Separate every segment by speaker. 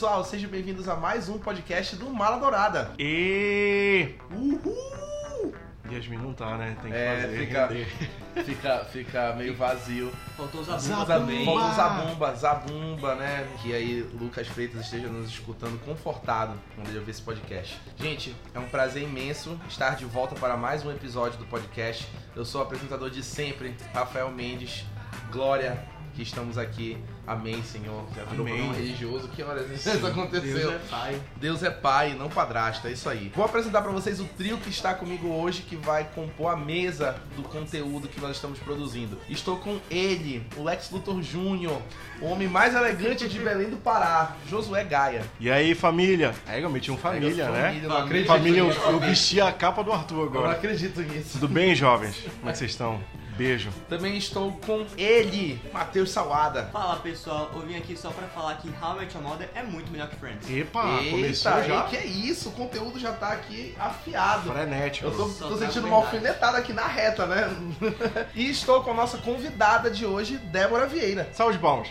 Speaker 1: pessoal, sejam bem-vindos a mais um podcast do Mala Dourada.
Speaker 2: E
Speaker 1: Uhul!
Speaker 2: Yasmin não tá, né? Tem que
Speaker 1: É,
Speaker 2: fazer.
Speaker 1: fica-
Speaker 2: render.
Speaker 1: Fica, fica meio vazio.
Speaker 3: Faltou os abusos também.
Speaker 1: Falta o Zabumba, Zabumba, né? Que aí Lucas Freitas esteja nos escutando confortado quando ele ouvir esse podcast. Gente, é um prazer imenso estar de volta para mais um episódio do podcast. Eu sou o apresentador de sempre, Rafael Mendes. Glória, que estamos aqui. Amém, Senhor. Já virou
Speaker 2: Amém.
Speaker 1: programa religioso. Que horas isso aconteceu?
Speaker 3: Deus é pai.
Speaker 1: Deus é pai, não padrasto, é isso aí. Vou apresentar pra vocês o trio que está comigo hoje, que vai compor a mesa do conteúdo que nós estamos produzindo. Estou com ele, o Lex Luthor Júnior, o homem mais elegante de Belém do Pará, Josué Gaia.
Speaker 2: E aí, família? É, eu meti um família,
Speaker 1: Família,
Speaker 2: né?
Speaker 1: eu não acredito
Speaker 2: Família, eu, eu vesti a capa do Arthur
Speaker 1: Eu não
Speaker 2: agora.
Speaker 1: acredito nisso.
Speaker 2: Tudo bem, jovens? Como é que vocês estão? Beijo.
Speaker 1: Também estou com ele, Matheus Salada.
Speaker 3: Fala pessoal, eu vim aqui só pra falar que How I Met Your Mother é muito melhor que Friends.
Speaker 2: Epa, começou
Speaker 1: Eita,
Speaker 2: já.
Speaker 1: e que é isso? O conteúdo já tá aqui afiado.
Speaker 2: Frenético.
Speaker 1: Eu tô, tô
Speaker 3: tá
Speaker 1: sentindo
Speaker 3: verdade.
Speaker 1: uma alfinetada aqui na reta, né? e estou com a nossa convidada de hoje, Débora Vieira.
Speaker 2: Salve de palmas.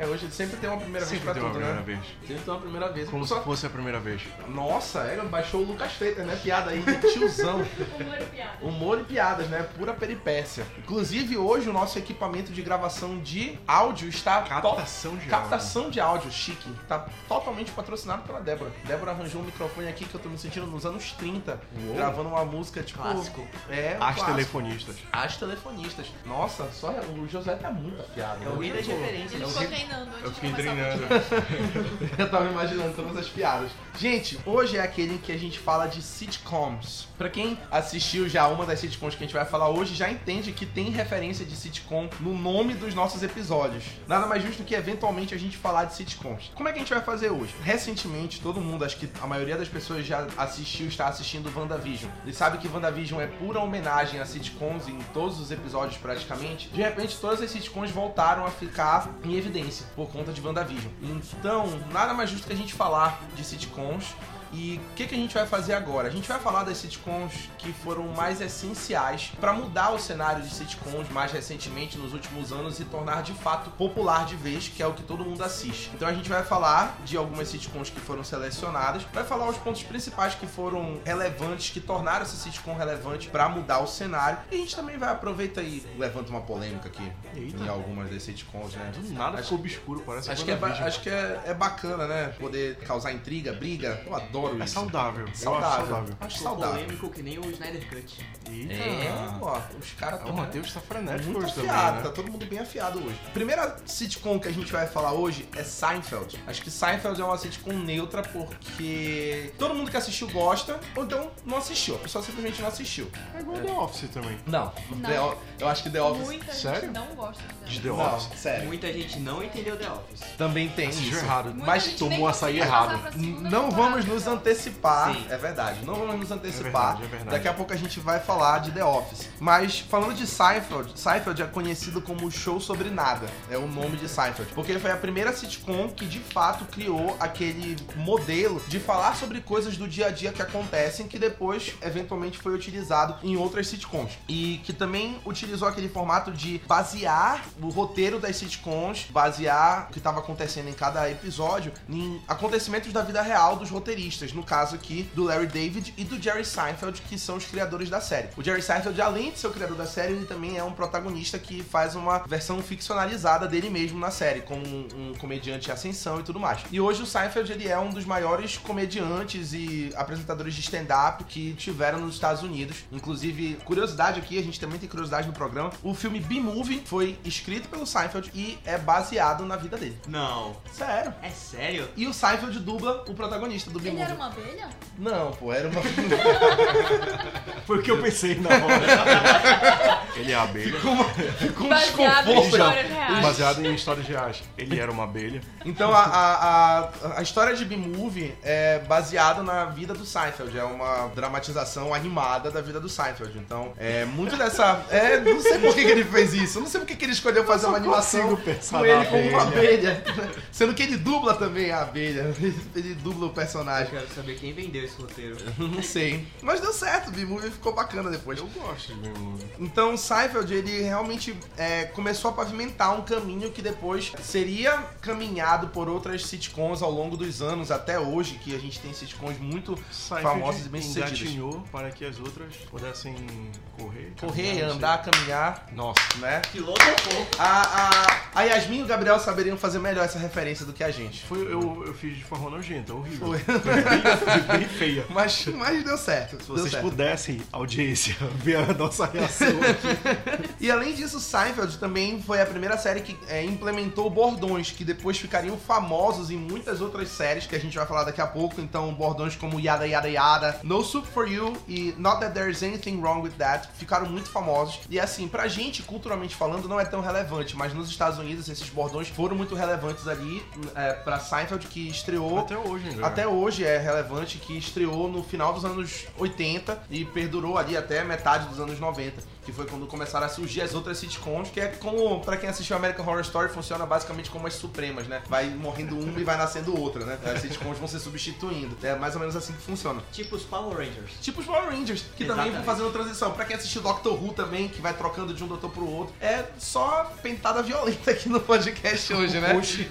Speaker 1: É, hoje sempre tem uma primeira
Speaker 2: Sempre
Speaker 1: vez
Speaker 2: tem
Speaker 1: pra
Speaker 2: uma
Speaker 1: tudo,
Speaker 2: primeira
Speaker 1: né?
Speaker 2: vez.
Speaker 1: Sempre tem uma primeira vez.
Speaker 2: Como
Speaker 1: Só-
Speaker 2: se fosse a primeira vez.
Speaker 1: Nossa, é, baixou o Lucas Freitas, né? Piada aí de tiozão.
Speaker 4: Humor e piada.
Speaker 1: Humor e piadas, né? Pura peripécia. Inclusive, hoje o nosso equipamento de gravação de áudio está... to-
Speaker 2: Captação de
Speaker 1: Captação de áudio, chique. Tá totalmente patrocinado pela Débora. Débora arranjou um microfone aqui que eu tô me sentindo nos anos 30,
Speaker 2: Uou.
Speaker 1: gravando uma música tipo.
Speaker 3: Clássico.
Speaker 1: É, um
Speaker 2: As
Speaker 1: clássico.
Speaker 2: telefonistas.
Speaker 1: As telefonistas. Nossa, só o José tá muito afiado.
Speaker 3: É o rei das
Speaker 1: Tipo,
Speaker 4: treinando antes
Speaker 2: Eu
Speaker 4: de
Speaker 2: fiquei
Speaker 4: o
Speaker 2: treinando.
Speaker 1: Eu tava imaginando todas as piadas. Gente, hoje é aquele em que a gente fala de sitcoms. Pra quem assistiu já uma das sitcoms que a gente vai falar hoje, já entende que tem referência de sitcom no nome dos nossos episódios. Nada mais justo que eventualmente a gente falar de sitcoms. Como é que a gente vai fazer hoje? Recentemente, todo mundo, acho que a maioria das pessoas já assistiu, está assistindo WandaVision. E sabe que WandaVision é pura homenagem a sitcoms em todos os episódios praticamente. De repente, todas as sitcoms voltaram a ficar em evidência por conta de WandaVision. Então, nada mais justo que a gente falar de sitcoms. E o que, que a gente vai fazer agora? A gente vai falar das sitcoms que foram mais essenciais para mudar o cenário de sitcoms mais recentemente nos últimos anos e tornar de fato popular de vez, que é o que todo mundo assiste. Então a gente vai falar de algumas sitcoms que foram selecionadas, vai falar os pontos principais que foram relevantes, que tornaram essa sitcom relevante para mudar o cenário. E a gente também vai aproveitar e levanta uma polêmica aqui
Speaker 2: Eita.
Speaker 1: em algumas das sitcoms, né?
Speaker 2: Do nada
Speaker 1: Acho-
Speaker 2: ficou obscuro, parece
Speaker 1: Acho que, é, acho que é, é bacana, né? Poder causar intriga, briga. Eu adoro
Speaker 2: É
Speaker 1: isso.
Speaker 2: saudável. Eu acho
Speaker 1: Saudável.
Speaker 2: saudável.
Speaker 1: Acho saudável.
Speaker 3: polêmico que nem o Snyder Cut.
Speaker 2: Eita.
Speaker 1: É, ó, os caras
Speaker 2: Ah,
Speaker 1: tão
Speaker 2: o Matheus tá frenético
Speaker 1: muito
Speaker 2: hoje também,
Speaker 1: afiado,
Speaker 2: né?
Speaker 1: tá todo mundo bem afiado hoje. Primeira sitcom que a gente vai falar hoje é Seinfeld. Acho que Seinfeld é uma sitcom neutra porque todo mundo que assistiu gosta, ou então não assistiu. A pessoa simplesmente não assistiu.
Speaker 2: É igual The Office também.
Speaker 1: Não,
Speaker 4: Não.
Speaker 1: The O- eu acho que The Office.
Speaker 4: Muita
Speaker 2: Sério?
Speaker 4: gente não gosta
Speaker 2: De. The
Speaker 1: Não,
Speaker 2: Office.
Speaker 1: sério.
Speaker 3: Muita gente não entendeu The Office.
Speaker 1: Também tem
Speaker 2: Assistiu
Speaker 1: isso.
Speaker 2: errado.
Speaker 4: Muita
Speaker 1: Mas
Speaker 2: tomou açaí errado.
Speaker 1: Não
Speaker 4: temporada,
Speaker 1: vamos nos. Antecipar,
Speaker 3: Sim.
Speaker 1: é verdade. Não vamos nos antecipar.
Speaker 2: verdade, é verdade.
Speaker 1: Daqui a pouco a gente vai falar de The Office. Mas falando de Seinfeld, Seinfeld é conhecido como o show sobre nada. É o nome de Seinfeld. Porque ele foi a primeira sitcom que de fato criou aquele modelo de falar sobre coisas do dia a dia que acontecem que depois eventualmente foi utilizado em outras sitcoms. E que também utilizou aquele formato de basear o roteiro das sitcoms, basear o que estava acontecendo em cada episódio em acontecimentos da vida real dos roteiristas, no caso aqui do Larry David e do Jerry Seinfeld, que são os criadores da série. O Jerry Seinfeld, além de ser o criador da série, ele também é um protagonista que faz uma versão ficcionalizada dele mesmo na série, como um, um comediante em ascensão e tudo mais. E hoje o Seinfeld ele é um dos maiores comediantes e apresentadores de stand-up que tiveram nos Estados Unidos. Inclusive, curiosidade aqui, a gente também tem curiosidade no programa. O filme B-Movie foi escrito pelo Seinfeld e é baseado na vida dele.
Speaker 3: Não.
Speaker 1: Sério.
Speaker 3: É sério?
Speaker 1: E o Seinfeld dubla o protagonista do B-Movie.
Speaker 4: Era uma abelha?
Speaker 1: Não, pô, era uma.
Speaker 2: Foi o que eu pensei na hora. Ele é a abelha.
Speaker 1: Ficou, uma... Ficou um
Speaker 4: Baseado em
Speaker 1: desconforto.
Speaker 4: histórias reais.
Speaker 2: Baseado em histórias reais. Ele era uma abelha.
Speaker 1: Então a, a, a, a história de B-Movie é baseada na vida do Seinfeld. É uma dramatização animada da vida do Seinfeld. Então, é muito dessa. É, não sei por que, que ele fez isso. Eu não sei por que, que ele escolheu fazer uma animação com ele como uma
Speaker 2: abelha.
Speaker 1: Sendo que ele dubla também a abelha. Ele dubla o personagem.
Speaker 3: Quero saber quem vendeu esse roteiro.
Speaker 1: Não sei. Mas deu certo, B-Movie ficou bacana depois.
Speaker 2: Eu gosto de ver movie.
Speaker 1: Então, Seinfeld, ele realmente é, começou a pavimentar um caminho que depois seria caminhado por outras sitcoms ao longo dos anos, até hoje, que a gente tem sitcoms muito
Speaker 2: Seinfeld
Speaker 1: famosas e bem-sucedidas.
Speaker 2: engatinhou para que as outras pudessem correr.
Speaker 1: Correr, andar, caminhar.
Speaker 2: Nossa.
Speaker 1: né?
Speaker 3: Piloto ou pouco?
Speaker 1: A, a, a Yasmin e o Gabriel saberiam fazer melhor essa referência do que a gente.
Speaker 2: Foi, eu, eu fiz de forma nojenta, horrível.
Speaker 1: Foi.
Speaker 2: Bem, bem feia.
Speaker 1: Mas, mas deu certo.
Speaker 2: Se
Speaker 1: deu
Speaker 2: vocês
Speaker 1: certo.
Speaker 2: pudessem, audiência, ver a nossa reação aqui.
Speaker 1: E além disso, Seinfeld também foi a primeira série que é, implementou bordões, que depois ficariam famosos em muitas outras séries que a gente vai falar daqui a pouco. Então, bordões como Yada Yada Yada, No Soup for You e Not That There's Anything Wrong with That ficaram muito famosos. E assim, pra gente, culturalmente falando, não é tão relevante, mas nos Estados Unidos esses bordões foram muito relevantes ali é, pra Seinfeld, que estreou
Speaker 2: Até hoje, né?
Speaker 1: até hoje é relevante que estreou no final dos anos 80 e perdurou ali até metade dos anos 90, que foi quando começaram a surgir as outras sitcoms, que é como, pra quem assistiu American Horror Story, funciona basicamente como as supremas, né? Vai morrendo uma e vai nascendo outra, né? As sitcoms vão se substituindo. É mais ou menos assim que funciona.
Speaker 3: Tipo os Power Rangers.
Speaker 1: Tipo os Power Rangers, que também vão
Speaker 3: Exatamente.
Speaker 1: fazendo transição. Pra quem assistiu Doctor Who também, que vai trocando de um doutor pro outro. É só pentada violenta aqui no podcast hoje, né?
Speaker 2: Hoje,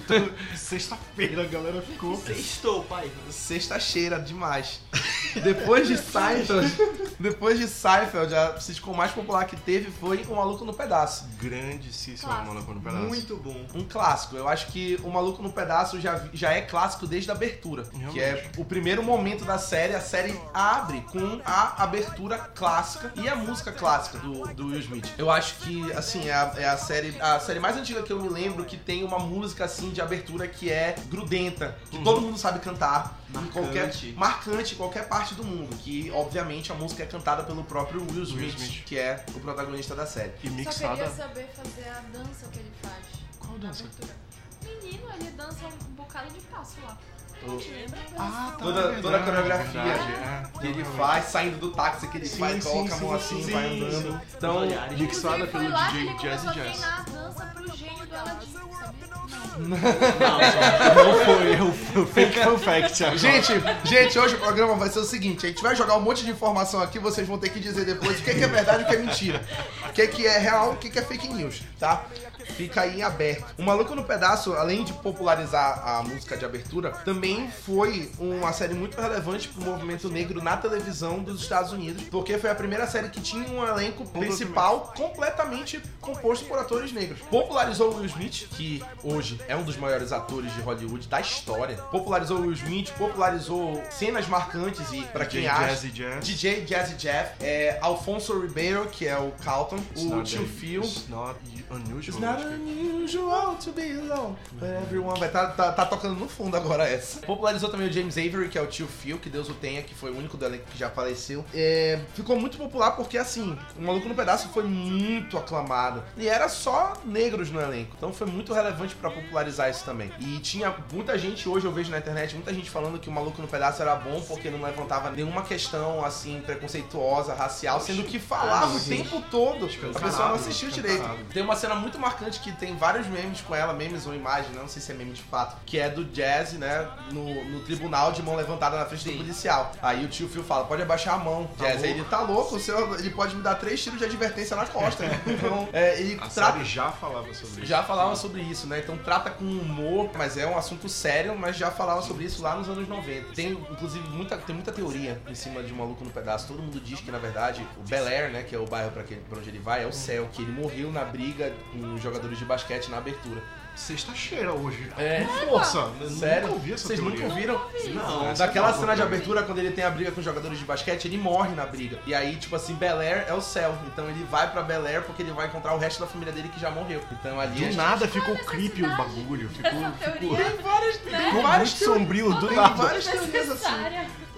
Speaker 2: sexta-feira, a galera ficou.
Speaker 3: Sextou, pai.
Speaker 1: Sexta cheira demais. depois de Seinfeld, depois de Seinfeld, a sitcom mais popular que teve foi O Maluco no Pedaço.
Speaker 2: Grandíssima
Speaker 4: Clássico.
Speaker 2: Maluco no Pedaço.
Speaker 3: Muito bom.
Speaker 1: Um clássico. Eu acho que O Maluco no Pedaço já, já é clássico desde a abertura. Que é
Speaker 2: Realmente.
Speaker 1: o primeiro momento da série. A série abre com a abertura clássica e a música clássica do, do Will Smith. Eu acho que, assim, é a, é a série a série mais antiga que eu me lembro que tem uma música, assim, de abertura que é grudenta. Que todo mundo sabe cantar.
Speaker 3: Marcante.
Speaker 1: qualquer, marcante em qualquer parte do mundo. Que, obviamente, a música é cantada pelo próprio Will Smith,
Speaker 2: Smith.
Speaker 1: que é o protagonista da série.
Speaker 2: E
Speaker 4: Só
Speaker 2: mixada.
Speaker 4: queria saber fazer a dança que ele faz.
Speaker 2: Qual dança?
Speaker 4: Menino, ele dança um bocado de passo lá.
Speaker 1: O-
Speaker 4: Não te lembra?
Speaker 2: Ah, tá.
Speaker 1: Toda-
Speaker 2: verdade,
Speaker 1: toda a coreografia.
Speaker 2: verdade, é.
Speaker 1: Que ele faz, saindo do táxi, que ele
Speaker 2: Sim,
Speaker 1: faz,
Speaker 2: sim,
Speaker 1: coloca a mão
Speaker 2: sim,
Speaker 1: assim,
Speaker 2: sim,
Speaker 1: vai
Speaker 2: sim.
Speaker 1: andando. Então.
Speaker 2: Mixada pelo
Speaker 4: foi lá que
Speaker 2: DJ
Speaker 4: ele começou a
Speaker 2: Jazz.
Speaker 4: treinar a dança pro gênio do Aladdin, sabia? Não.
Speaker 2: Não foi, eu, fake fun fact. agora.
Speaker 1: Gente, gente, hoje o programa vai ser o seguinte: a gente vai jogar um monte de informação aqui, vocês vão ter que dizer depois o que é, que é verdade e o que é mentira. O que é, que é real e o que é fake news, tá? Fica aí em aberto. O Maluco no Pedaço, além de popularizar a música de abertura, também foi uma série muito relevante pro movimento negro na televisão dos Estados Unidos, porque foi a primeira série que tinha um elenco principal completamente composto por atores negros. Popularizou o Will Smith, que hoje é um dos maiores atores de Hollywood da história. Popularizou o Will Smith, popularizou cenas marcantes e, pra quem acha,
Speaker 2: Jazzy Jazz.
Speaker 1: DJ Jazzy Jeff, é, Alfonso Ribeiro, que é o Calton,
Speaker 2: It's
Speaker 1: o tio Phil.
Speaker 2: It's not unusual.
Speaker 1: It's not unusual to be alone. Everyone vai tá, tá, tá tocando no fundo agora essa. Popularizou também o James Avery, que é o tio Phil, que Deus o tenha, que foi o único do elenco que já faleceu. É, ficou muito popular porque, assim, o Maluco no Pedaço foi muito aclamado. E era só negros no elenco. Então foi muito relevante pra popularizar isso também. E tinha muita gente, hoje eu vejo na internet, muita gente falando que o Maluco no Pedaço era bom porque não levantava nenhuma questão, assim, preconceituosa, racial, sendo que falava o tempo todo. A pessoa não assistiu direito. Tem uma cena muito marcante que tem vários memes com ela, memes ou imagens, né? não sei se é meme de fato, que é do Jazz, né, no, no tribunal de mão levantada na frente do
Speaker 3: Sim.
Speaker 1: policial. Aí o tio Phil fala, pode abaixar a mão,
Speaker 2: Tá
Speaker 1: Jazz. Ele tá louco, o senhor, ele pode me dar três tiros de advertência na costa. então, é, ele
Speaker 2: A
Speaker 1: trata...
Speaker 2: já falava sobre isso.
Speaker 1: Já falava sobre isso, né? Então trata com humor, mas é um assunto sério, mas já falava sobre isso lá nos anos 90. Tem, inclusive, muita, tem muita teoria em cima de um maluco no pedaço. Todo mundo diz que, na verdade, o Bel Air, né, que é o bairro pra, que- pra onde ele vai, é o céu. Que ele morreu na briga com os jogadores de basquete na abertura.
Speaker 2: Sexta-cheira hoje.
Speaker 1: É.
Speaker 2: Com força.
Speaker 1: Sério?
Speaker 2: Nunca ouvi essa
Speaker 1: Vocês
Speaker 2: teoria.
Speaker 1: nunca ouviram?
Speaker 3: Não,
Speaker 1: Daquela
Speaker 2: é
Speaker 1: cena
Speaker 2: nova
Speaker 1: de abertura, quando ele tem a briga com os jogadores de basquete, ele morre na briga. E aí, tipo assim, Bel Air é o céu. Então ele vai pra Bel Air porque ele vai encontrar o resto da família dele que já morreu. Então ali
Speaker 2: Do
Speaker 1: gente-
Speaker 2: nada ficou creepy o bagulho. Ficou, ficou,
Speaker 4: teoria.
Speaker 1: Tem várias, tem
Speaker 2: ficou muito sombrio do
Speaker 1: Tem
Speaker 2: nada.
Speaker 1: várias teorias assim.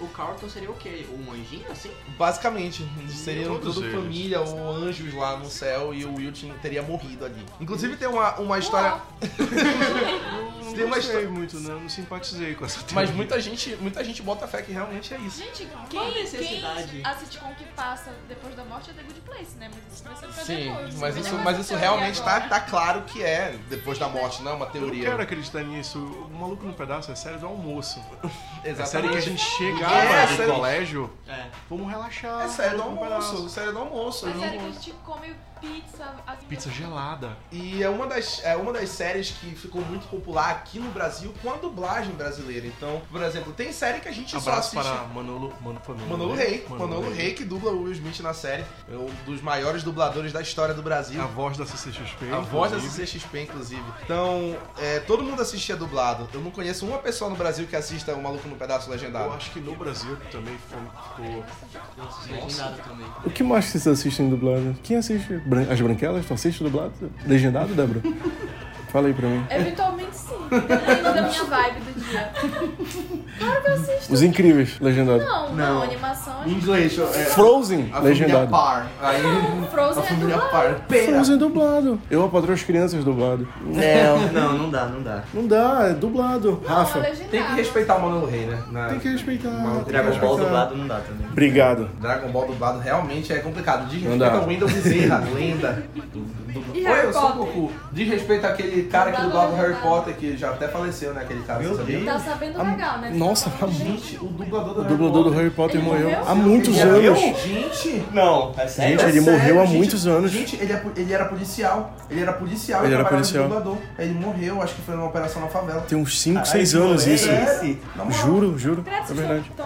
Speaker 3: O Carlton seria o quê? Um anjinho assim?
Speaker 1: Basicamente, seriam
Speaker 2: Todos
Speaker 1: tudo
Speaker 2: eles.
Speaker 1: família ou anjos lá no céu e o Will teria morrido ali. Inclusive tem uma, uma história.
Speaker 2: não
Speaker 1: Tem
Speaker 2: gostei muito, não. Não simpatizei com essa
Speaker 1: Mas
Speaker 2: teoria.
Speaker 1: muita gente, muita gente bota fé que realmente é isso.
Speaker 4: Gente,
Speaker 3: Qual a
Speaker 4: quem,
Speaker 3: necessidade?
Speaker 4: quem a sitcom que passa depois da morte é The Good Place, né? Mas isso vai ser pra
Speaker 1: Sim,
Speaker 4: depois.
Speaker 1: mas
Speaker 4: né?
Speaker 1: isso,
Speaker 4: é
Speaker 1: mas isso realmente tá, tá claro que é depois da morte, não é uma
Speaker 2: Eu não
Speaker 1: teoria.
Speaker 2: quero acreditar nisso. O Maluco no Pedaço é série do almoço. É
Speaker 1: Exatamente.
Speaker 2: série que a gente chegava
Speaker 1: É,
Speaker 2: do
Speaker 1: série-
Speaker 2: colégio,
Speaker 3: É.
Speaker 2: vamos relaxar.
Speaker 1: É série do almoço,
Speaker 2: Pedaço.
Speaker 1: série do almoço.
Speaker 4: Mas
Speaker 1: eu
Speaker 4: sério
Speaker 1: não-
Speaker 4: que a gente come pizza. Assim,
Speaker 2: Pizza gelada.
Speaker 1: E é uma, das, é uma das séries que ficou muito popular aqui no Brasil com a dublagem brasileira. Então, por exemplo, tem série que a gente só
Speaker 2: Abraço
Speaker 1: assiste.
Speaker 2: para Manolo, Mano, Manolo,
Speaker 1: Manolo Rey. Manolo Rei, que dubla o Will Smith na série. É um dos maiores dubladores da história do Brasil.
Speaker 2: A voz da CCXP.
Speaker 1: A voz da
Speaker 2: inclusive.
Speaker 1: CCXP, inclusive. Então, é, todo mundo assistia dublado. Eu não conheço uma pessoa no Brasil que assista o Maluco no Pedaço
Speaker 2: Eu
Speaker 1: Legendado.
Speaker 2: acho que no Brasil também ficou.
Speaker 3: Eu assisti legendado também.
Speaker 5: O que mais vocês assistem dublado? Quem assiste? As branquelas? Tu assiste dublado? Legendado, Débora? Fala aí pra mim.
Speaker 4: Eventualmente sim. Dependendo da minha vibe do dia. Claro que eu assisto.
Speaker 5: Os Incríveis, legendado.
Speaker 4: Não, não, animação a
Speaker 1: Em
Speaker 4: gente.
Speaker 1: inglês, é,
Speaker 5: Frozen,
Speaker 1: a família
Speaker 5: legendado.
Speaker 1: Par. Aí,
Speaker 4: Frozen
Speaker 1: a
Speaker 4: é
Speaker 1: família
Speaker 4: dublado.
Speaker 1: Par. Pera.
Speaker 5: Frozen dublado. Eu apatrei as crianças dublado.
Speaker 3: Não, não, não dá, não dá.
Speaker 5: Não dá, é dublado.
Speaker 4: Não,
Speaker 5: Rafa,
Speaker 4: é.
Speaker 1: Tem que respeitar o Manolo Rei, né? Na-
Speaker 5: tem que respeitar. Que
Speaker 3: Dragon Ball dublado não dá também.
Speaker 5: Obrigado.
Speaker 1: Dragon Ball dublado realmente é complicado. Diz
Speaker 5: Não
Speaker 1: respeito ao Wendell Bezerra, lenda. Do, do...
Speaker 4: E
Speaker 1: Oi, eu sou o? Goku. Diz respeito àquele cara que dublava o Harry. Potter, que já até faleceu, né? Aquele cara,
Speaker 3: Meu
Speaker 1: você sabia?
Speaker 4: Tá sabendo legal, né?
Speaker 5: nossa,
Speaker 4: Tá
Speaker 1: Gente, o dublador do
Speaker 5: O
Speaker 1: Harry
Speaker 5: dublador do
Speaker 1: Potter.
Speaker 5: Harry Potter
Speaker 4: Ele
Speaker 5: morreu
Speaker 4: morreu?
Speaker 5: há muitos
Speaker 1: Ele
Speaker 5: anos.
Speaker 1: morreu? Gente!
Speaker 3: Não, é sério?
Speaker 5: Gente,
Speaker 1: É
Speaker 5: ele
Speaker 1: sério,
Speaker 5: morreu há
Speaker 1: gente.
Speaker 5: muitos anos.
Speaker 1: Gente, ele, é- ele era policial. Ele era policial
Speaker 5: Ele era
Speaker 1: trabalhava
Speaker 5: policial.
Speaker 1: dublador. Ele morreu, acho que foi numa operação na favela.
Speaker 5: Tem uns 5,
Speaker 3: Caralho,
Speaker 5: 6 anos isso. Juro, juro. É verdade.
Speaker 4: Muito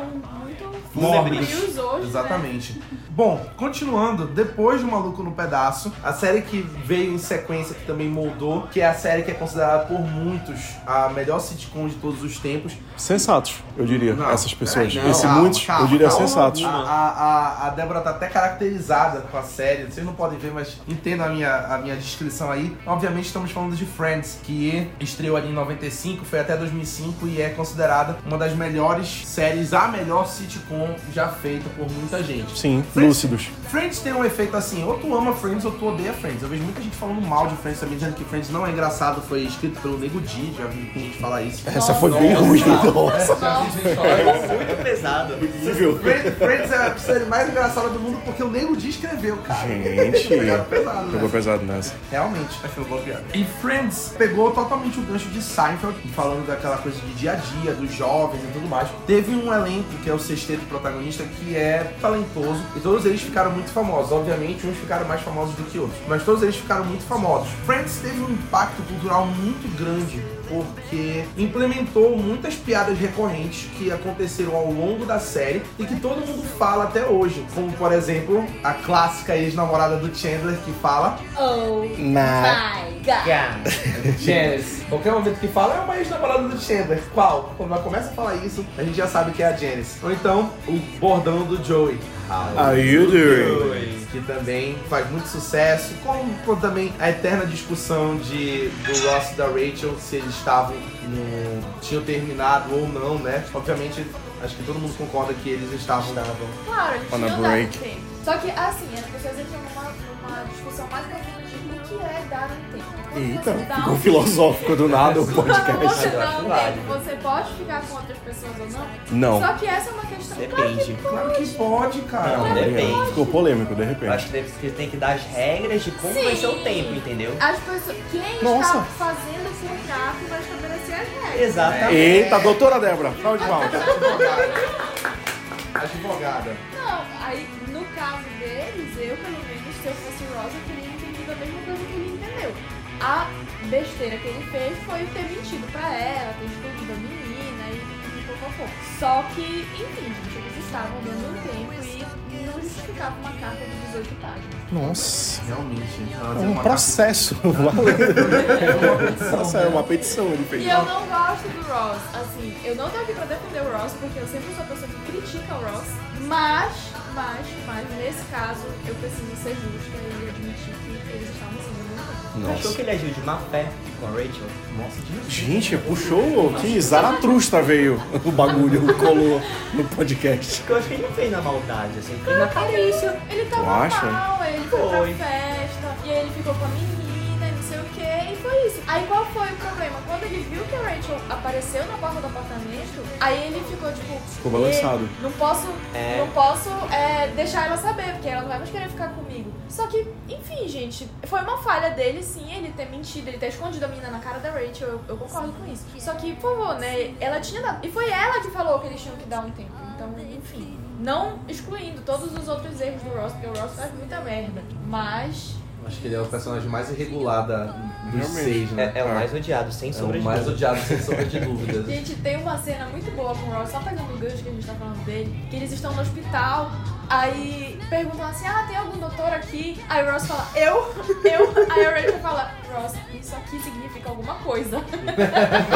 Speaker 1: Mórbidos.
Speaker 4: hoje, né?
Speaker 1: Exatamente. Bom, continuando, depois do Maluco no Pedaço, a série que veio em sequência, que também moldou, que é a série que é considerada por muitos a melhor sitcom de todos os tempos.
Speaker 5: Sensatos, eu diria,
Speaker 1: Não,
Speaker 5: essas pessoas.
Speaker 1: não.
Speaker 5: Esse
Speaker 1: Calma,
Speaker 5: muitos,
Speaker 1: calma,
Speaker 5: eu diria
Speaker 1: calma.
Speaker 5: sensatos.
Speaker 1: A, a, a, a Débora tá até caracterizada com a série, vocês não podem ver, mas entenda a minha, a minha descrição aí. Obviamente estamos falando de Friends, que estreou ali em 95, foi até 2005 e é considerada uma das melhores séries, a melhor sitcom já feita por muita gente.
Speaker 5: Sim,
Speaker 1: Friends-
Speaker 5: lúcidos.
Speaker 1: Friends tem um efeito assim, ou tu ama Friends ou tu odeia Friends. Eu vejo muita gente falando mal de Friends também, dizendo que Friends não é engraçado, foi escrito pelo Nego Di, já vi gente falar isso.
Speaker 5: Essa foi bem ruim. Nossa.
Speaker 1: Gente falar isso.
Speaker 3: Muito pesado.
Speaker 5: Horrível.
Speaker 1: Friends, Friends é a série mais engraçada do mundo porque o Nego Di escreveu, cara.
Speaker 5: Gente,
Speaker 1: Pegaram pesado,
Speaker 5: pegou pesado nessa.
Speaker 1: Realmente, acho que eu. E Friends pegou totalmente o gancho de Seinfeld, falando daquela coisa de dia a dia, dos jovens e tudo mais. Teve um elenco, que é o sexteto protagonista, que é talentoso, e todos eles ficaram muito famosos. Obviamente, uns ficaram mais famosos do que outros, mas todos eles ficaram muito famosos. Friends teve um impacto cultural muito grande, porque implementou muitas piadas recorrentes que aconteceram ao longo da série e que todo mundo fala até hoje. Como, por exemplo, a clássica ex-namorada do Chandler que fala
Speaker 4: Oh my god.
Speaker 1: Janice. Qualquer momento que fala é uma ex-namorada do Chandler. Qual? Quando ela começa a falar isso, a gente já sabe que é a Janice. Ou então, o bordão do Joey.
Speaker 5: How you doing?
Speaker 1: Que também faz muito sucesso, como, como também a eterna discussão de do Ross e da Rachel se eles estavam no, tinham terminado ou não, né? Obviamente, acho que todo mundo concorda que eles estavam.
Speaker 4: Claro, eles
Speaker 5: On a break.
Speaker 4: tempo. Só que, assim, as pessoas entram numa, numa discussão mais profunda de o que é dar um tempo.
Speaker 5: Eita, ficou
Speaker 4: um
Speaker 5: filosófico do nada o podcast.
Speaker 4: você
Speaker 3: Eu
Speaker 4: tempo, você pode ficar com outras pessoas ou não?
Speaker 5: Não.
Speaker 4: Só que essa é uma questão.
Speaker 3: Depende.
Speaker 1: Claro que pode, cara.
Speaker 3: Não, depende.
Speaker 5: Ficou polêmico, de
Speaker 3: Eu
Speaker 5: repente.
Speaker 3: acho que você tem que dar as regras de como vai ser o
Speaker 4: Sim.
Speaker 3: tempo, entendeu?
Speaker 4: As pessoas. Quem
Speaker 5: Nossa.
Speaker 4: está fazendo o contrato vai estabelecer as regras.
Speaker 3: Exatamente.
Speaker 5: Eita, doutora Débora, salve de palmas.
Speaker 1: Advogada. Advogada.
Speaker 4: A besteira que ele fez foi ter mentido pra ela, ter escondido a menina e pipipopopô. Só que, enfim, gente, eles estavam dando um tempo e não justificava uma carta de 18 páginas.
Speaker 5: Nossa,
Speaker 1: Realmente.
Speaker 5: é um
Speaker 1: uma
Speaker 5: processo. Nossa, é uma petição ele
Speaker 4: E
Speaker 5: fez.
Speaker 4: eu não gosto do Ross, assim, eu não tô aqui pra defender o Ross, porque eu sempre sou a pessoa que critica o Ross, mas, mas, mas, nesse caso, eu preciso ser justa e admitir que bem.
Speaker 3: Achou
Speaker 5: Nossa.
Speaker 3: que ele agiu de má fé com a Rachel?
Speaker 1: Nossa, de
Speaker 5: Gente, puxou que Zaratrusta veio o bagulho, colou no podcast.
Speaker 3: Porque eu acho que ele não fez na maldade, assim, fez na
Speaker 4: Isso,
Speaker 3: carícia.
Speaker 4: ele tava
Speaker 5: acha?
Speaker 4: mal, ele foi,
Speaker 3: Foi.
Speaker 4: pra festa, e aí ele ficou com a menina, e não sei o que, e foi isso. Aí qual foi o problema? Quando ele viu que a Rachel apareceu na porta do apartamento, aí ele ficou tipo.
Speaker 5: Ficou balançado.
Speaker 4: "Ei, Não posso,
Speaker 3: É.
Speaker 4: não posso é, deixar ela saber, porque ela não vai mais querer ficar comigo. Só que, enfim, gente, foi uma falha dele, sim, ele ter mentido, ele ter escondido a menina na cara da Rachel, eu, eu concordo com isso. Só que, por favor, né, ela tinha dado. E foi ela que falou que eles tinham que dar um tempo. Então, enfim. Não excluindo todos os outros erros do Ross, porque o Ross faz muita merda. Mas.
Speaker 1: Acho que ele é o personagem mais irregular da, dos
Speaker 5: Realmente.
Speaker 1: seis, né?
Speaker 6: É, é o mais odiado, sem
Speaker 1: É
Speaker 6: sombra
Speaker 1: o
Speaker 6: de
Speaker 1: mais
Speaker 6: dúvida.
Speaker 1: odiado, sem sombra de dúvidas.
Speaker 4: Gente, tem uma cena muito boa com o Ross, só pegando o gancho que a gente tá falando dele, que eles estão no hospital, aí perguntam assim, ah, tem algum doutor aqui? Aí o Ross fala, eu? Eu? Aí a Rachel fala, Ross, isso aqui significa alguma coisa.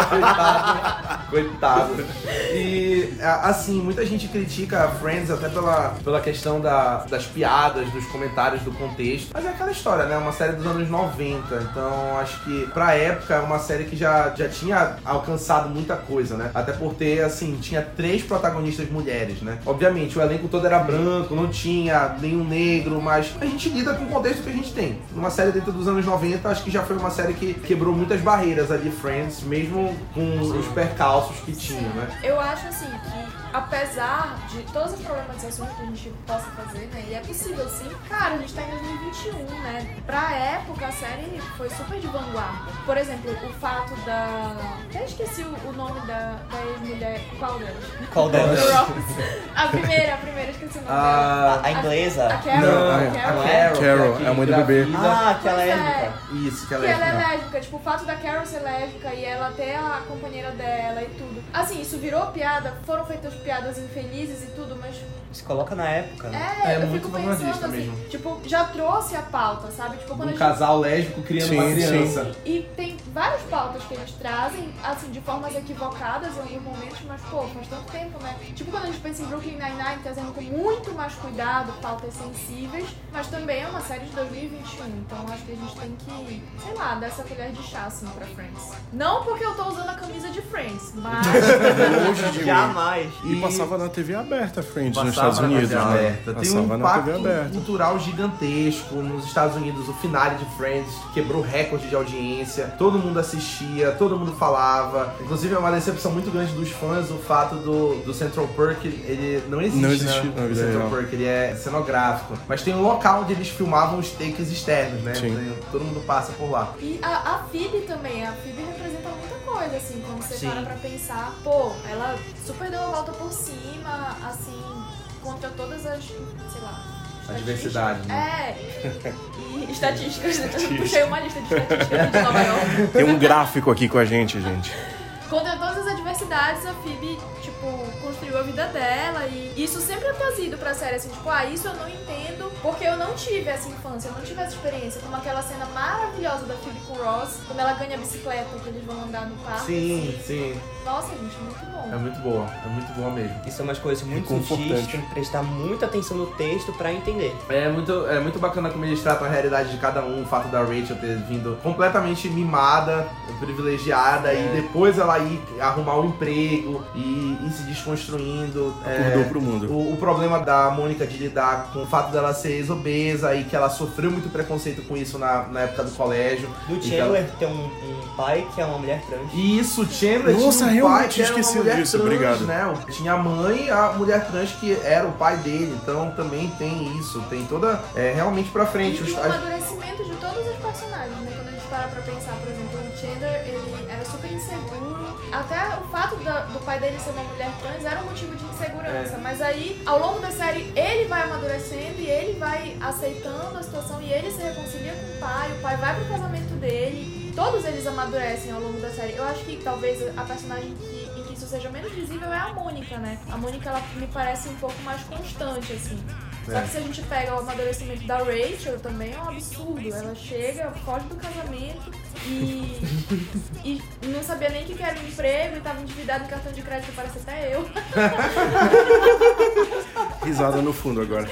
Speaker 1: Coitado. Coitado. E, a- assim, muita gente critica Friends até pela, pela questão da- das piadas, dos comentários, do contexto. Mas é aquela história, né? Uma série dos anos 90. Então, acho que pra época é uma série que já, já tinha alcançado muita coisa, né? Até por ter, assim, tinha três protagonistas mulheres, né? Obviamente, o elenco todo era branco, não tinha nenhum negro, mas a gente lida com o contexto que a gente tem. Uma série dentro dos anos 90, acho que já foi uma série que quebrou muitas barreiras ali, Friends, mesmo com os percalços que tinha, né?
Speaker 4: Eu acho assim que, apesar de todas as problematizações que a gente possa fazer, né? E é possível sim, cara, a gente tá em 2021, né? Pra época a série foi super de vanguarda. Por exemplo, o fato da. Até esqueci o, nome da, da ex-mulher. Qual delas?
Speaker 6: Qual delas?
Speaker 4: A primeira, a primeira, esqueci o nome dela.
Speaker 6: A, a inglesa?
Speaker 4: A Carol.
Speaker 1: Não,
Speaker 4: a
Speaker 1: a
Speaker 4: Carol.
Speaker 1: Carol,
Speaker 5: Carol,
Speaker 1: que
Speaker 5: é a mãe do bebê.
Speaker 6: Ah, aquela
Speaker 4: Pois é.
Speaker 6: lésbica.
Speaker 1: Isso, que ela
Speaker 4: Que
Speaker 1: é.
Speaker 4: ela é lésbica, tipo, o fato da Carol ser lésbica e ela ter a companheira dela e tudo. Assim, isso virou piada, foram feitas piadas infelizes e tudo, mas
Speaker 6: Se coloca na época, né?
Speaker 4: é,
Speaker 1: É
Speaker 4: eu
Speaker 1: muito
Speaker 4: fico pensando assim,
Speaker 1: mesmo.
Speaker 4: tipo, já trouxe a pauta, sabe? Tipo, quando a
Speaker 1: Um
Speaker 4: gente
Speaker 1: casal lésbico criando uma
Speaker 5: Sim,
Speaker 1: criança.
Speaker 4: E tem várias pautas que eles trazem, assim, de formas equivocadas em alguns momentos, mas, pô, faz tanto tempo, né? Tipo, quando a gente pensa em Brooklyn Nine-Nine, trazendo com muito mais cuidado pautas sensíveis, mas também é uma série de 2021, então acho que a gente tem que, sei lá, dar essa colher de chá, assim, pra Friends. Não porque eu tô usando a camisa de Friends, mas...
Speaker 5: Longe de.
Speaker 6: Jamais.
Speaker 5: E passava na TV aberta, Friends, nos
Speaker 1: Passava
Speaker 5: Estados
Speaker 1: na
Speaker 5: Unidos,
Speaker 1: TV
Speaker 5: né?
Speaker 1: aberta. Tem um
Speaker 5: Passava na
Speaker 1: impacto cultural gigantesco nos Estados Unidos. O finale de Friends quebrou recorde de audiência. Todo mundo assistia, todo mundo falava. Inclusive é uma decepção muito grande dos fãs o fato do, do Central Perk ele não existe,
Speaker 5: Não existe
Speaker 1: né?
Speaker 5: na
Speaker 1: O Central
Speaker 5: real.
Speaker 1: Perk ele é cenográfico. Mas tem um local onde eles filmavam os takes externos, né?
Speaker 5: Sim.
Speaker 1: Todo mundo passa por lá.
Speaker 4: E a, a Phoebe também, a Phoebe representa muita coisa, assim, quando você
Speaker 6: Sim.
Speaker 4: para pra pensar, pô, ela super deu a volta por cima, assim, contra todas as, sei lá...
Speaker 1: A diversidade, né?
Speaker 4: É, e estatísticas, eu puxei uma lista de estatísticas de Nova York.
Speaker 5: Tem um gráfico aqui com a gente, gente.
Speaker 4: Contra todas as adversidades, a Phoebe, tipo, construiu a vida dela e isso sempre é trazido pra série, assim, tipo, ah, isso eu não entendo porque eu não tive essa infância, eu não tive essa experiência, como aquela cena maravilhosa da Phoebe com o Ross, quando ela ganha a bicicleta, que eles vão andar no parque.
Speaker 1: Sim,
Speaker 4: assim.
Speaker 1: sim.
Speaker 4: Nossa, gente, muito bom.
Speaker 1: É muito boa. É muito boa mesmo.
Speaker 6: Isso é umas coisas muito sutis, tem que prestar muita atenção no texto pra entender.
Speaker 1: É muito, é muito bacana como eles tratam a realidade de cada um, o fato da Rachel ter vindo completamente mimada, privilegiada,
Speaker 6: É.
Speaker 1: e depois ela ir arrumar um emprego e ir se desconstruindo.
Speaker 5: Acordou
Speaker 1: É,
Speaker 5: pro mundo.
Speaker 1: o, o problema da Mônica de lidar com o fato dela ser ex-obesa e que ela sofreu muito preconceito com isso na, na época do colégio.
Speaker 6: Do
Speaker 1: E que
Speaker 6: Chandler tem um, um pai que é uma mulher trans.
Speaker 1: E isso, Chandler
Speaker 5: Nossa,
Speaker 1: tinha um pai que era uma mulher
Speaker 5: disso,
Speaker 1: trans,
Speaker 5: obrigado.
Speaker 1: né? Tinha a mãe e a mulher trans que era o pai dele, então também tem isso, tem toda, é, realmente pra
Speaker 4: E,
Speaker 1: frente.
Speaker 4: e
Speaker 1: Os-
Speaker 4: o
Speaker 1: as-
Speaker 4: amadurecimento de todos os personagens, né? Quando a gente para pra pensar, por exemplo, o Chandler, ele era super inseguro. Até o fato da- do pai dele ser uma mulher trans era um motivo de insegurança.
Speaker 1: É.
Speaker 4: Mas aí, ao longo da série, ele vai amadurecendo e ele vai aceitando a situação e ele se reconcilia com o pai. O pai vai pro casamento dele. Todos eles amadurecem ao longo da série. Eu acho que talvez a personagem que, em que isso seja menos visível é a Mônica, né? A Mônica, ela me parece um pouco mais constante, assim. Só
Speaker 1: É.
Speaker 4: que se a gente pega o amadurecimento da Rachel, também é um absurdo. Ela chega, foge do casamento e, e não sabia nem o que era um emprego e tava endividada em cartão de crédito, parece até eu.
Speaker 5: Risada no fundo agora.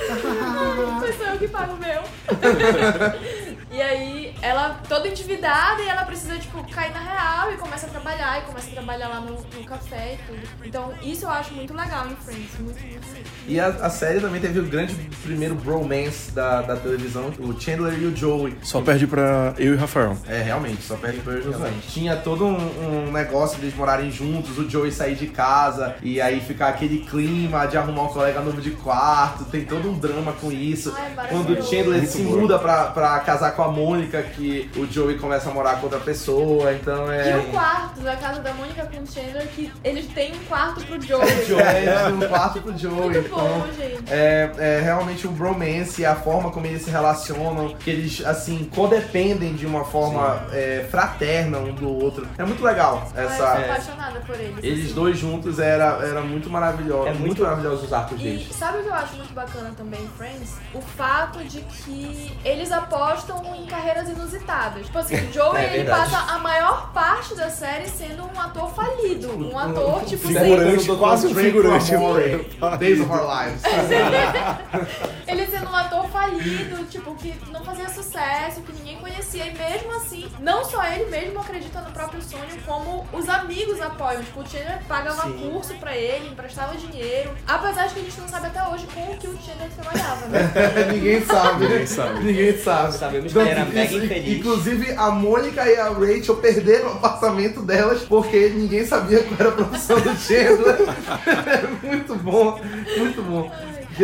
Speaker 4: Mas sou eu que pago o meu. e aí, ela toda endividada e ela precisa, tipo, cair na real e começa a trabalhar e começa a trabalhar lá no, no café e tudo. Então, isso eu acho muito legal em Friends. Muito, muito, muito.
Speaker 1: E a, a série também teve o grande primeiro bromance da, da televisão, o Chandler e o Joey.
Speaker 5: Só perde pra eu e Rafael.
Speaker 1: É, realmente, só perde pra eu e Josué. Tinha todo um, um negócio de eles morarem juntos, o Joey sair de casa e aí ficar aquele clima de arrumar um colega novo de quarto. Tem todo um drama com isso.
Speaker 4: Ai,
Speaker 1: Quando o. Chandler
Speaker 5: Muito
Speaker 1: se
Speaker 5: bom.
Speaker 1: muda pra, pra casar com a Mônica, que o Joey começa a morar com outra pessoa, então
Speaker 4: E
Speaker 1: é.
Speaker 4: o quarto da casa da Mônica com o Chandler, que eles têm um quarto pro
Speaker 1: O
Speaker 4: Joey.
Speaker 1: Joey tem um quarto pro Joey.
Speaker 4: Muito bom,
Speaker 1: então,
Speaker 4: gente.
Speaker 1: É, é realmente um bromance, a forma como eles se relacionam, que eles, assim, codependem de uma forma é, fraterna um do outro. É muito legal
Speaker 4: Ai, eu
Speaker 1: essa.
Speaker 4: sou apaixonada por eles.
Speaker 1: Eles
Speaker 4: assim.
Speaker 1: dois juntos era, era muito maravilhoso.
Speaker 6: É
Speaker 1: muito,
Speaker 6: muito-
Speaker 1: maravilhoso os arcos
Speaker 4: E
Speaker 1: deles.
Speaker 4: sabe o que eu acho muito bacana também em Friends? O fato de que eles apostam em carreiras inusitadas. Tipo assim, o Joey
Speaker 6: É
Speaker 4: ele
Speaker 6: verdade.
Speaker 4: passa a maior parte da série sendo um ator falido. Um ator, tipo, sem...
Speaker 5: Figurante, quase um figurante.
Speaker 1: Days of Our Lives.
Speaker 4: Ele sendo um ator falido, tipo, que não fazia sucesso, que ninguém conhecia. E mesmo assim, não só ele mesmo acredita no próprio sonho, como os amigos apoiam. Tipo, o Chandler pagava
Speaker 6: Sim.
Speaker 4: curso pra ele, emprestava dinheiro. Apesar de que a gente não sabe até hoje com o que o Chandler trabalhava, né?
Speaker 1: Ninguém sabe.
Speaker 5: Ninguém sabe.
Speaker 1: Ninguém sabe.
Speaker 6: Sabemos que ele era mega
Speaker 1: Inclusive-
Speaker 6: infeliz.
Speaker 1: Inclusive, a Mônica e a Rachel perderam o apartamento delas porque ninguém sabia qual era a profissão do Chandler. muito bom, muito bom.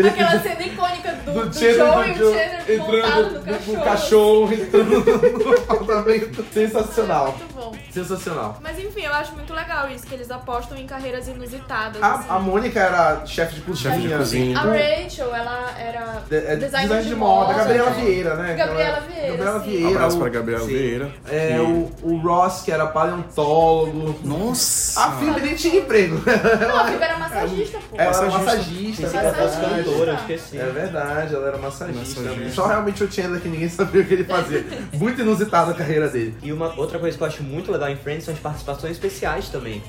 Speaker 4: Aquela
Speaker 1: que-
Speaker 4: cena icônica do,
Speaker 1: do
Speaker 4: do, Joe e o Chandler montado no
Speaker 1: entrando
Speaker 4: cachorro.
Speaker 1: no cachorro, entrando no apartamento. Sensacional.
Speaker 4: Muito bom.
Speaker 1: Sensacional.
Speaker 4: Mas enfim, eu acho muito legal isso, que eles apostam em carreiras inusitadas.
Speaker 1: A,
Speaker 4: assim.
Speaker 1: a Mônica era chefe de cozinha.
Speaker 5: Chefe de cozinha.
Speaker 4: A Rachel, ela era
Speaker 1: De- é,
Speaker 4: designer,
Speaker 1: de moda. Gabriela
Speaker 4: né?
Speaker 1: Vieira, né?
Speaker 4: Gabriela
Speaker 1: Ela-
Speaker 4: Vieira,
Speaker 1: Gabriela. Vieira.
Speaker 5: Abraço
Speaker 1: o-
Speaker 5: pra Gabriela
Speaker 6: Sim.
Speaker 5: Vieira.
Speaker 1: É, o, o Ross, que era paleontólogo.
Speaker 5: Nossa!
Speaker 1: A Phoebe nem tinha emprego.
Speaker 4: Não, a Phoebe era massagista, pô.
Speaker 1: Ela era
Speaker 5: Massagista.
Speaker 1: massagista, é
Speaker 6: ela fosse
Speaker 1: verdade.
Speaker 6: cantora, eu esqueci.
Speaker 1: É verdade, ela era massagista.
Speaker 5: Massagista.
Speaker 1: Só realmente o Chandler que ninguém sabia o que ele fazia. Muito inusitada a carreira dele.
Speaker 6: E uma outra coisa que eu acho muito legal em Friends são as participações especiais também.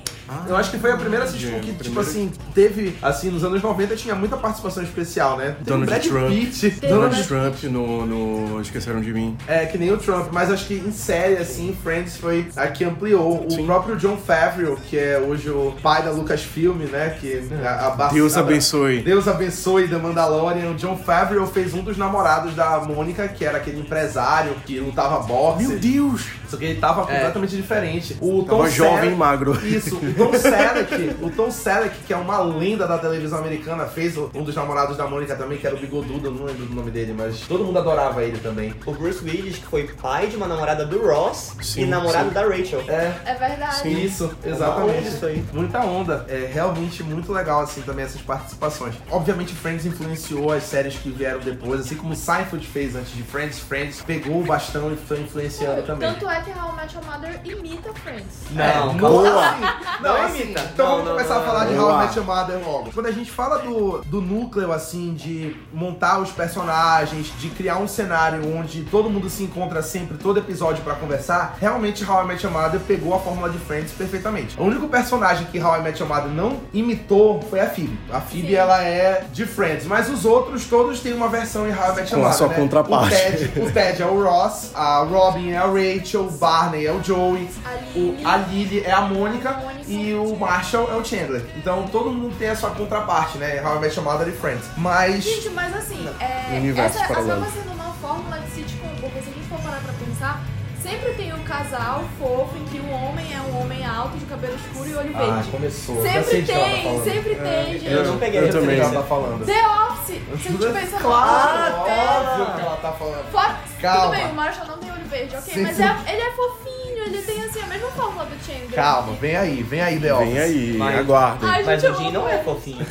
Speaker 1: Eu acho que foi a primeira sitcom que, tipo assim, teve, assim, nos anos 90 tinha muita participação especial, né? Teve
Speaker 5: Donald
Speaker 1: Brad
Speaker 5: Trump.
Speaker 1: Pitt,
Speaker 5: Donald Trump no, no Esqueceram de Mim.
Speaker 1: É, que nem o Trump, mas acho que em série, assim, Friends foi a que ampliou. O
Speaker 5: Sim.
Speaker 1: próprio John Favreau, que é hoje o pai da Lucasfilm, né? Que a, a
Speaker 5: Deus
Speaker 1: a-
Speaker 5: abençoe.
Speaker 1: Deus abençoe The Mandalorian. O John Favreau fez um dos namorados da Mônica, que era aquele empresário que lutava boxe.
Speaker 5: Meu Deus!
Speaker 1: Só que ele tava completamente diferente. O Tom
Speaker 5: Tava jovem e magro.
Speaker 1: Isso, o Tom Selleck, o Tom Selleck, que é uma lenda da televisão americana, fez um dos namorados da Mônica também, que era o Bigodudo, não lembro do nome dele, mas todo mundo adorava ele também.
Speaker 6: O Bruce Willis, que foi pai de uma namorada do Ross
Speaker 5: Sim,
Speaker 6: e namorado
Speaker 5: sim.
Speaker 6: da Rachel.
Speaker 1: É,
Speaker 4: É verdade.
Speaker 5: Sim.
Speaker 1: Isso,
Speaker 6: onda
Speaker 1: exatamente.
Speaker 6: isso aí.
Speaker 1: Muita onda. É realmente muito legal, assim, também essas participações. Obviamente, Friends influenciou as séries que vieram depois, assim como Seinfeld fez antes de Friends. Friends pegou o bastão e foi influenciando também.
Speaker 4: Tanto é que How I Met Your Mother imita Friends.
Speaker 6: Não,
Speaker 1: É,
Speaker 6: calma.
Speaker 1: não, assim, não, assim,
Speaker 6: imita.
Speaker 1: Então
Speaker 6: Não,
Speaker 1: vamos
Speaker 6: não,
Speaker 1: começar
Speaker 6: não,
Speaker 1: a falar de
Speaker 5: não.
Speaker 1: How I Met Your Mother logo. Quando a gente fala do, do núcleo, assim, de montar os personagens, de criar um cenário onde todo mundo se encontra sempre, todo episódio pra conversar, realmente How I Met Your Mother pegou a fórmula de Friends perfeitamente. O único personagem que How I Met Your Mother não imitou foi a Phoebe. A Phoebe,
Speaker 4: Sim.
Speaker 1: ela é de Friends, mas os outros todos têm uma versão em How I Met Your
Speaker 5: Com a
Speaker 1: Mother,
Speaker 5: sua
Speaker 1: né?
Speaker 5: contraparte.
Speaker 1: O Ted, o Ted é o Ross, a Robin é a Rachel, o Barney é o Joey,
Speaker 4: A
Speaker 1: o,
Speaker 4: Lily.
Speaker 1: a Lily é a Mônica
Speaker 4: A Mônica.
Speaker 1: E o Marshall é o Chandler. Então todo mundo tem a sua contraparte, né? How I Met Your Mother e Friends. Mas.
Speaker 4: Gente, mas assim, é,
Speaker 5: Universos
Speaker 4: essa acaba sendo uma fórmula de sitcom, porque se a gente for parar pra pensar, sempre tem um casal fofo em que o homem é um homem alto, de cabelo escuro e olho
Speaker 1: Ah,
Speaker 4: verde.
Speaker 1: começou.
Speaker 4: Sempre
Speaker 1: de tá
Speaker 4: tem,
Speaker 1: falando.
Speaker 4: sempre tem, gente.
Speaker 6: Eu não peguei
Speaker 5: Eu também.
Speaker 1: que ela tá falando.
Speaker 4: The Office! Se a gente pensa
Speaker 1: Claro, óbvio que ela tá falando.
Speaker 4: Fora,
Speaker 1: Calma.
Speaker 4: Tudo bem, o Marshall não tem olho verde, ok,
Speaker 1: Sim,
Speaker 4: mas é- ele é fofinho, ele tem assim a mesma fórmula do Chandler.
Speaker 1: Calma, vem aí, vem aí, The Office.
Speaker 5: Vem aí,
Speaker 6: Mas-
Speaker 5: aguardem.
Speaker 4: Ai,
Speaker 6: Mas
Speaker 4: gente,
Speaker 6: o
Speaker 4: eu
Speaker 6: Jim
Speaker 4: amo
Speaker 6: não é
Speaker 4: ele.
Speaker 6: fofinho.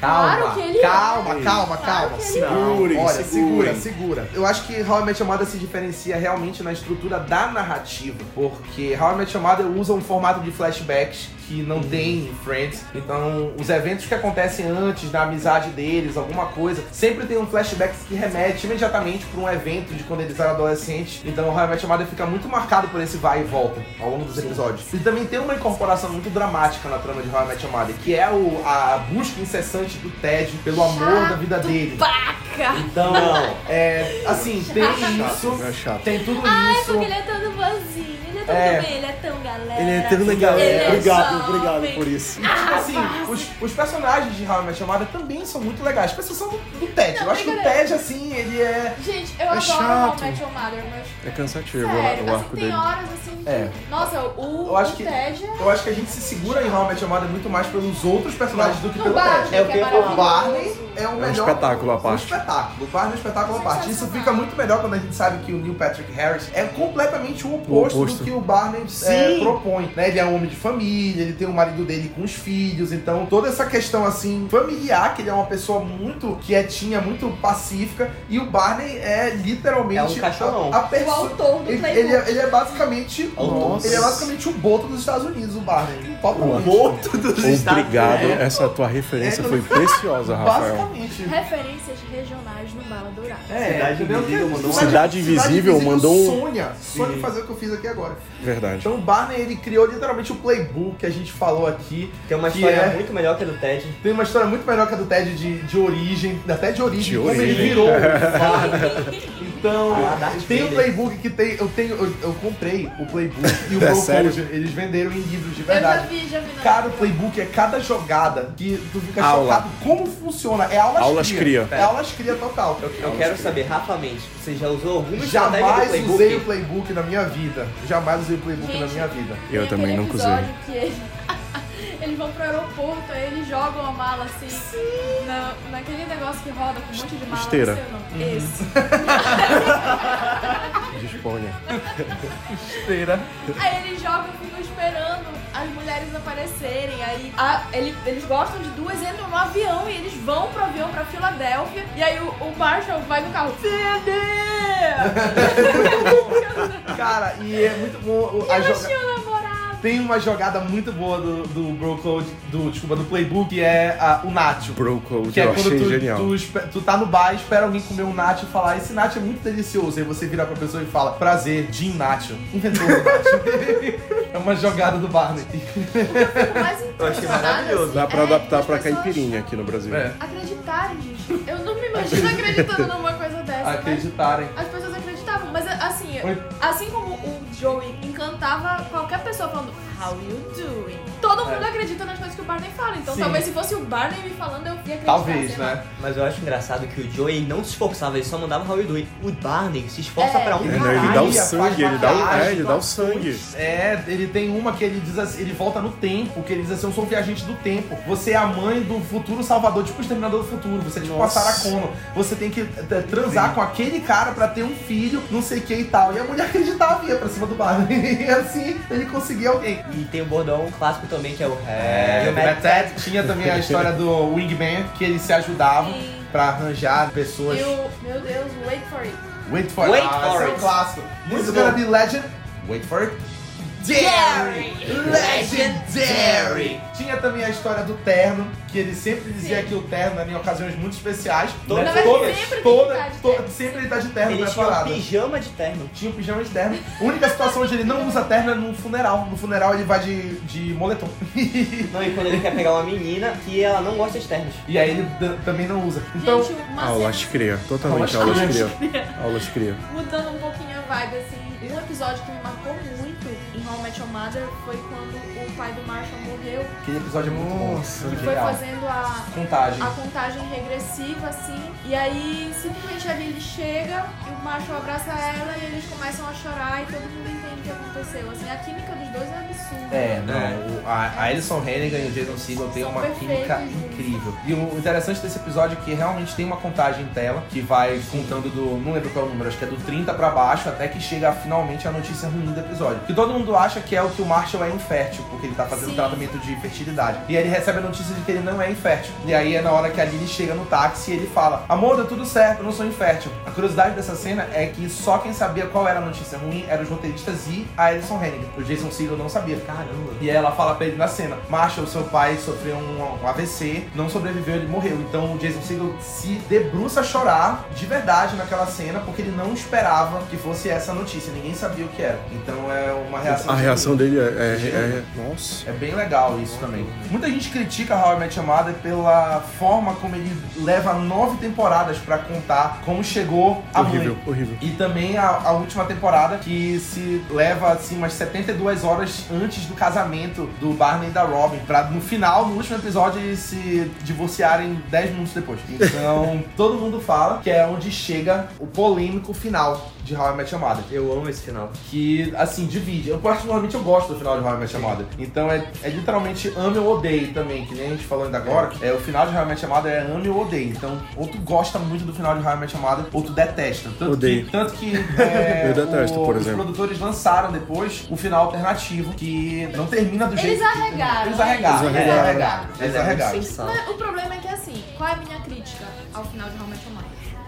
Speaker 1: Calma,
Speaker 4: Claro que ele é.
Speaker 1: calma, calma,
Speaker 4: Claro
Speaker 1: calma.
Speaker 4: que ele
Speaker 5: Segurem,
Speaker 1: Olha, segura,
Speaker 5: segurem.
Speaker 1: segura. Eu acho que How I Met Your Mother se diferencia realmente na estrutura da narrativa, porque How I Met Your Mother usa um formato de flashbacks que não tem em Friends. Então, os eventos que acontecem antes da amizade deles, alguma coisa, sempre tem um flashback que remete imediatamente para um evento de quando eles eram adolescentes. Então, I Met Your fica muito marcado por esse vai e volta ao longo dos episódios. E também tem uma incorporação muito dramática na trama de How I Met Your que é o- a busca incessante do Ted pelo amor da vida dele.
Speaker 4: Paca!
Speaker 1: Então, é, assim, tem isso,
Speaker 5: É chato.
Speaker 1: tem tudo
Speaker 4: Ai,
Speaker 1: isso.
Speaker 4: porque ele é todo ele é tudo
Speaker 1: É.
Speaker 4: bem, ele é tão galera.
Speaker 5: Ele é tão legal.
Speaker 4: é
Speaker 5: Obrigado,
Speaker 4: jovem.
Speaker 5: obrigado por isso.
Speaker 1: Tipo assim, os, os personagens de How I Met Your Mother também são muito legais. Com exceção do, do Ted.
Speaker 4: Não,
Speaker 1: eu acho que o. Ted, assim, ele é.
Speaker 4: Gente, eu
Speaker 5: É
Speaker 4: adoro
Speaker 5: chato.
Speaker 4: How I Met Your Mother, mas
Speaker 5: É cansativo
Speaker 4: sério,
Speaker 5: o
Speaker 4: assim,
Speaker 5: arco
Speaker 4: tem
Speaker 5: dele.
Speaker 4: horas assim que...
Speaker 1: É.
Speaker 4: Nossa, o,
Speaker 1: Eu acho
Speaker 4: o
Speaker 1: que-
Speaker 4: Ted é...
Speaker 1: Eu acho que a gente se segura em How I Met Your Mother muito mais pelos outros personagens do que
Speaker 4: No
Speaker 1: pelo
Speaker 4: Barney,
Speaker 1: Ted.
Speaker 6: É o
Speaker 4: que é.
Speaker 1: O. Barney é o
Speaker 5: um
Speaker 1: melhor.
Speaker 5: espetáculo à
Speaker 1: Um
Speaker 5: parte.
Speaker 1: espetáculo. O Barney é um espetáculo à parte. Isso fica muito melhor quando a gente sabe que o Neil Patrick Harris é completamente o oposto,
Speaker 5: O oposto.
Speaker 1: do que o Barney é, propõe. Né? Ele é um homem de família, ele tem o marido dele com os filhos. Então, toda essa questão assim, familiar, que ele é uma pessoa muito quietinha, muito pacífica. E o Barney é literalmente
Speaker 6: É um cachorrão.
Speaker 1: a, a
Speaker 4: O
Speaker 1: pessoa.
Speaker 4: autor do
Speaker 1: Ele, ele é, ele é basicamente.
Speaker 6: Nossa.
Speaker 1: Ele é basicamente o boto dos Estados Unidos, o Barney. Totalmente.
Speaker 6: Morto dos Estados
Speaker 5: Obrigado.
Speaker 6: Unidos.
Speaker 5: Essa tua referência
Speaker 1: É,
Speaker 5: foi preciosa, Rafael.
Speaker 4: Referências regionais Bala Dourada.
Speaker 1: É,
Speaker 6: Cidade? Invisível mandou
Speaker 5: uma- Cidade Invisível mandou um-
Speaker 1: Sonha, sonha em fazer o que eu fiz aqui agora.
Speaker 5: Verdade.
Speaker 1: Então o Barney, ele criou literalmente o playbook que a gente falou aqui.
Speaker 6: Tem uma
Speaker 1: que
Speaker 6: história
Speaker 1: é-
Speaker 6: muito melhor que a do Ted.
Speaker 1: Tem uma história muito melhor que a do Ted de, de origem, até de origem,
Speaker 5: De
Speaker 1: como ele
Speaker 5: origem.
Speaker 1: virou. então,
Speaker 6: Ah,
Speaker 1: tem o
Speaker 6: Vader.
Speaker 1: playbook que tem. Eu tenho. Eu, eu comprei o playbook e o
Speaker 5: É
Speaker 1: Bro
Speaker 5: sério?
Speaker 1: Code, Eles venderam em livros de
Speaker 4: Eu já
Speaker 1: verdade.
Speaker 4: vi, já vi.
Speaker 1: Cara, o playbook é cada jogada que tu fica
Speaker 5: Aula.
Speaker 1: chocado como funciona. É aulas,
Speaker 5: Aulas cria.
Speaker 1: É aulas cria total.
Speaker 6: Eu, eu quero saber, Rafa Mendes, você já usou alguma estratégia do
Speaker 1: Jamais
Speaker 6: Playbook?
Speaker 1: usei o playbook na minha vida. Jamais usei o playbook
Speaker 4: Gente,
Speaker 1: na minha vida.
Speaker 5: Eu
Speaker 4: Tem
Speaker 5: também
Speaker 4: aquele
Speaker 5: nunca usei.
Speaker 4: episódio que ele- eles vão pro aeroporto, aí eles jogam a mala assim, na, naquele negócio que roda com um monte de mala.
Speaker 5: Esteira.
Speaker 4: Não sei o nome. Esse.
Speaker 5: Disponha.
Speaker 1: Esteira.
Speaker 4: Aí eles jogam e ficam esperando as mulheres aparecerem. Aí a- ele- eles gostam de duas, entram no avião e eles vão pro avião pra Filadélfia. E aí o, o Marshall vai no carro. Fede!
Speaker 1: Cara, e é muito bom. o- A
Speaker 4: Eu
Speaker 1: Tem uma jogada muito boa do, do Bro Code, do, desculpa, do playbook, que é a- o Nacho.
Speaker 5: Bro Code,
Speaker 1: Que é
Speaker 5: eu
Speaker 1: quando
Speaker 5: achei
Speaker 1: tu,
Speaker 5: genial.
Speaker 1: tu, tu tá no bar, espera alguém comer um nacho e falar, esse nacho é muito delicioso. Aí você vira pra pessoa e fala, prazer, Jim Nacho. Inventor do nacho. é uma jogada do Barney.
Speaker 4: O mais
Speaker 6: Eu achei maravilhoso.
Speaker 5: Dá pra
Speaker 4: é
Speaker 5: adaptar pra
Speaker 4: pessoas
Speaker 5: caipirinha aqui no Brasil.
Speaker 1: É.
Speaker 4: Acreditarem, gente. Eu não me imagino acreditando numa coisa dessa. mas
Speaker 1: Acreditarem.
Speaker 4: As pessoas acreditavam, mas assim,
Speaker 1: Oi.
Speaker 4: assim como o Joey encantava qualquer pessoa falando How you doing? Todo mundo acredita nas coisas que o Barney fala. Então
Speaker 1: Sim.
Speaker 4: talvez se fosse o Barney me falando, eu ia acreditar.
Speaker 1: Talvez,
Speaker 4: lá.
Speaker 1: né?
Speaker 6: Mas eu acho engraçado que o Joey não se esforçava, ele só mandava How you doing. O Barney se esforça
Speaker 4: É.
Speaker 6: pra um
Speaker 5: É,
Speaker 6: caralho.
Speaker 5: ele dá o sangue, ele dá o, é, ele dá o sangue.
Speaker 1: É, ele tem uma que ele diz assim, ele volta no tempo, que ele diz assim, eu sou um viajante do tempo. Você é a mãe do futuro salvador, tipo o Exterminador do Futuro. Você é tipo a
Speaker 5: Nossa.
Speaker 1: Sarah Connor. Você tem que é, transar com aquele cara pra ter um filho, não sei o que e tal. E a mulher acreditava ia pra cima do Barney. E assim, ele conseguia alguém.
Speaker 6: E tem o bordão clássico também, que é o
Speaker 1: É, o Ted tinha também a história do Wingman, que eles se ajudavam
Speaker 4: Sim.
Speaker 1: pra arranjar pessoas.
Speaker 4: E o, meu Deus, wait for it.
Speaker 1: Wait for
Speaker 6: Wait
Speaker 1: it. Ah,
Speaker 6: for
Speaker 1: esse é um
Speaker 6: it.
Speaker 1: clássico.
Speaker 6: Muito
Speaker 1: This is gonna
Speaker 6: bom.
Speaker 1: be legend. Wait for it. Dairy! Legendary! Tinha também a história do terno, que ele sempre dizia
Speaker 4: Sim.
Speaker 1: que o terno era em ocasiões muito especiais.
Speaker 6: Todas-?
Speaker 4: Na verdade,
Speaker 1: todas,
Speaker 4: sempre tem
Speaker 1: toda,
Speaker 4: que estar de
Speaker 1: to-
Speaker 4: terno.
Speaker 1: sempre ele tá de terno
Speaker 6: Ele
Speaker 1: pra
Speaker 6: tinha um pijama de terno.
Speaker 1: Tinha um pijama de terno. A única situação onde ele não usa terno é no funeral. No funeral ele vai de, de moletom.
Speaker 6: Não, e quando ele quer pegar uma menina que ela não gosta de ternos.
Speaker 1: e aí ele também não usa. Então,
Speaker 4: gente,
Speaker 5: Aulas cria, totalmente
Speaker 1: Aulas cria.
Speaker 5: Aulas cria.
Speaker 4: Mudando um pouquinho a vibe, assim, um episódio que me marcou muito em How I Met Your Mother foi quando o pai do Marshall morreu
Speaker 1: aquele episódio é muito bom.
Speaker 5: Nossa.
Speaker 1: muito
Speaker 4: e foi fazendo a,
Speaker 1: Contagem.
Speaker 4: a contagem regressiva, assim. E aí, simplesmente ali ele chega, e o Marshall abraça ela e eles começam a chorar e todo mundo que aconteceu. Assim, a química dos dois é absurda.
Speaker 1: É, não, o- a, a Alison Hannigan e o Jason Segel têm uma química incrível. E o interessante desse episódio é que realmente tem uma contagem em tela que vai contando do. Não lembro qual é o número, acho que é do 30 pra baixo, até que chega finalmente a notícia ruim do episódio. Que todo mundo acha que é o que o Marshall é infértil, porque ele tá fazendo
Speaker 4: Sim.
Speaker 1: tratamento de fertilidade. E aí ele recebe a notícia de que ele não é infértil. E aí é na hora que a Lily chega no táxi e ele fala: Amor, deu tudo certo, eu não sou infértil. A curiosidade dessa cena é que só quem sabia qual era a notícia ruim eram os roteiristas e a Alison Hannigan. O Jason Segel não sabia.
Speaker 6: Caramba.
Speaker 1: E aí ela fala pra ele na cena. Marshall, seu pai, sofreu um, um AVC, não sobreviveu, ele morreu. Então o Jason Segel se debruça a chorar de verdade naquela cena, porque ele não esperava que fosse essa notícia. Ninguém sabia o que era. Então é uma reação.
Speaker 5: A reação dele é, é- é- Nossa.
Speaker 1: É bem legal isso também. Muita gente critica How I Met Your Mother pela forma como ele leva nove temporadas pra contar como chegou a
Speaker 5: Horrível,
Speaker 1: mãe.
Speaker 5: horrível.
Speaker 1: E também a, a última temporada que se leva assim umas 72 horas antes do casamento do Barney e da Robin, pra no final, no último episódio, eles se divorciarem 10 minutos depois. Então, todo mundo fala que é onde chega o polêmico final de How I Met Your Mother
Speaker 6: Eu amo esse final.
Speaker 1: que, assim, divide. Eu particularmente eu gosto do final de How I Met Your Mother. Então é, é literalmente ame ou odeie também, que nem a gente falou ainda agora. É, o final de How I Met Your Mother é ame ou odeie. Então, ou tu gosta muito do final de How I Met Your Mother, ou tu detesta. Tanto
Speaker 5: Odeio.
Speaker 1: Que, tanto que é,
Speaker 5: Eu detesto,
Speaker 1: o-
Speaker 5: por
Speaker 1: os
Speaker 5: exemplo.
Speaker 1: produtores lançaram depois o final alternativo, que não termina do
Speaker 4: Eles
Speaker 1: jeito... que-
Speaker 4: arregaram.
Speaker 1: Eles arregaram.
Speaker 5: Eles
Speaker 1: Eles
Speaker 5: arregaram.
Speaker 1: arregaram.
Speaker 6: Mas
Speaker 1: Eles
Speaker 6: é muito
Speaker 1: arregaram.
Speaker 4: Mas o problema é que assim, qual é a minha crítica ao final de How I Met Your Mother?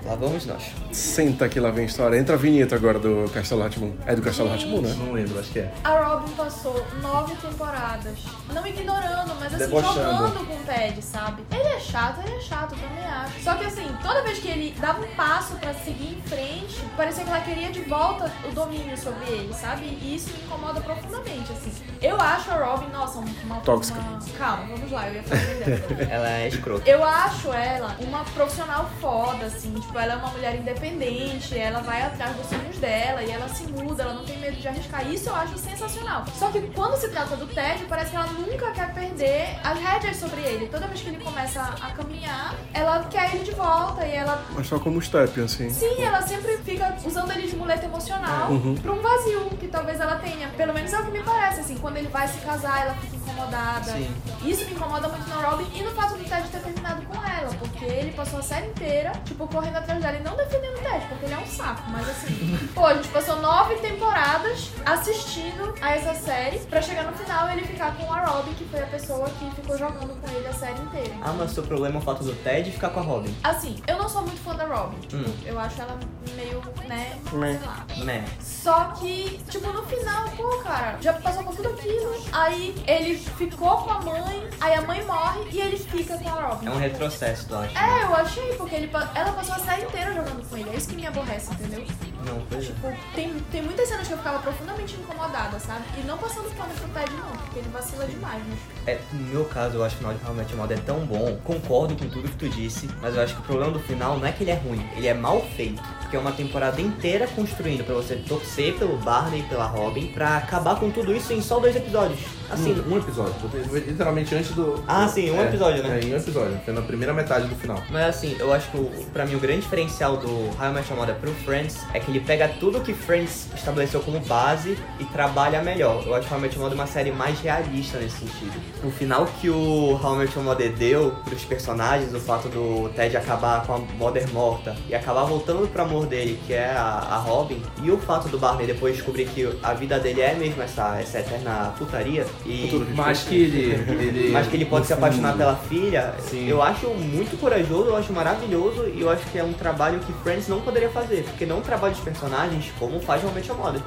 Speaker 6: Lá vamos nós.
Speaker 5: Senta que lá vem a história. Entra a vinheta agora do Castelo Hatboom. É do Castelo Hatboom, né?
Speaker 1: Não lembro, acho que é.
Speaker 4: A Robin passou nove temporadas, não ignorando, mas assim,
Speaker 1: Debochando.
Speaker 4: jogando com o Ted, sabe? Ele é chato, ele é chato, eu também acho. Só que assim, toda vez que ele dava um passo pra seguir em frente, parecia que ela queria de volta o domínio sobre ele, sabe? E isso me incomoda profundamente, assim. Eu acho a Robin, nossa, uma...
Speaker 5: Tóxica.
Speaker 4: uma- Calma, vamos lá, eu ia falar dela.
Speaker 6: Ela é escrota.
Speaker 4: Eu acho ela uma profissional foda, assim, tipo, ela é uma mulher independente, ela vai atrás dos sonhos dela e ela se muda, ela não tem medo de arriscar. Isso eu acho sensacional. Só que quando se trata do Ted, parece que ela nunca quer perder as rédeas sobre ele. Toda vez que ele começa a caminhar, ela quer ele de volta e ela.
Speaker 5: Mas só como step, assim.
Speaker 4: Sim, ela sempre fica usando ele de muleta emocional
Speaker 5: Uhum.
Speaker 4: pra um vazio que talvez ela tenha. Pelo menos é o que me parece, assim, quando ele vai se casar, ela fica incomodada.
Speaker 6: Sim.
Speaker 4: Isso me incomoda muito na Robin e no fato do Ted ter terminado com ela, porque ele passou a série inteira, tipo, correndo atrás dela e não defendendo o Ted, porque ele é um saco, mas assim, pô, a gente passou nove temporadas assistindo a essa série pra chegar no final e ele ficar com a Robin, que foi a pessoa que ficou jogando com ele a série inteira.
Speaker 6: Ah, mas seu problema é o fato do Ted ficar com a Robin.
Speaker 4: Assim, eu não sou muito fã da Robin.
Speaker 6: Hum.
Speaker 4: Eu acho ela meio, né,
Speaker 5: Meh.
Speaker 4: sei lá.
Speaker 6: Né?
Speaker 4: Só que, tipo, no final, pô, cara, já passou por tudo aquilo. Aí ele ficou com a mãe, aí a mãe morre e ele fica com a Robin.
Speaker 6: É um retrocesso, tu acha?
Speaker 4: É, eu achei, porque ele, ela passou a série inteira jogando com ele. É isso que me aborrece, entendeu?
Speaker 6: Não, pois é.
Speaker 4: Tipo, tem, tem muitas cenas que eu ficava profundamente incomodada, sabe? E não passando pano pro Ted, não, porque ele vacila demais, mas.
Speaker 6: É, no meu caso, eu acho que o final de How I Met Your Mother é tão bom. Concordo com tudo que tu disse, mas eu acho que o problema do final não é que ele é ruim, ele é mal feito. Porque é uma temporada inteira construindo pra você torcer pelo Barney e pela Robin pra acabar com tudo isso em só dois episódios. Assim,
Speaker 1: um, um episódio. Literalmente antes do.
Speaker 6: Ah, sim, um
Speaker 1: É,
Speaker 6: episódio, né?
Speaker 1: É, em um episódio. Foi na primeira metade do final.
Speaker 6: Mas assim, eu acho que o, pra mim o grande diferencial do How I Met Your Mother pro Friends é que ele pega tudo que Friends estabeleceu como base e trabalha melhor. Eu acho que How I Met Your Mother é uma série mais realista nesse sentido. O final que o How I Met Your Mother deu pros personagens, o fato do Ted acabar com a Mother morta e acabar voltando pro amor dele, que é a, a Robin, e o fato do Barney depois descobrir que a vida dele é mesmo essa, essa eterna putaria e
Speaker 1: Mas que ele. ele
Speaker 6: mas que ele pode se apaixonar pela filha,
Speaker 1: Sim.
Speaker 6: eu acho muito corajoso, eu acho maravilhoso e eu acho que é um trabalho que Friends não poderia fazer, porque não trabalha os personagens como faz realmente a moda.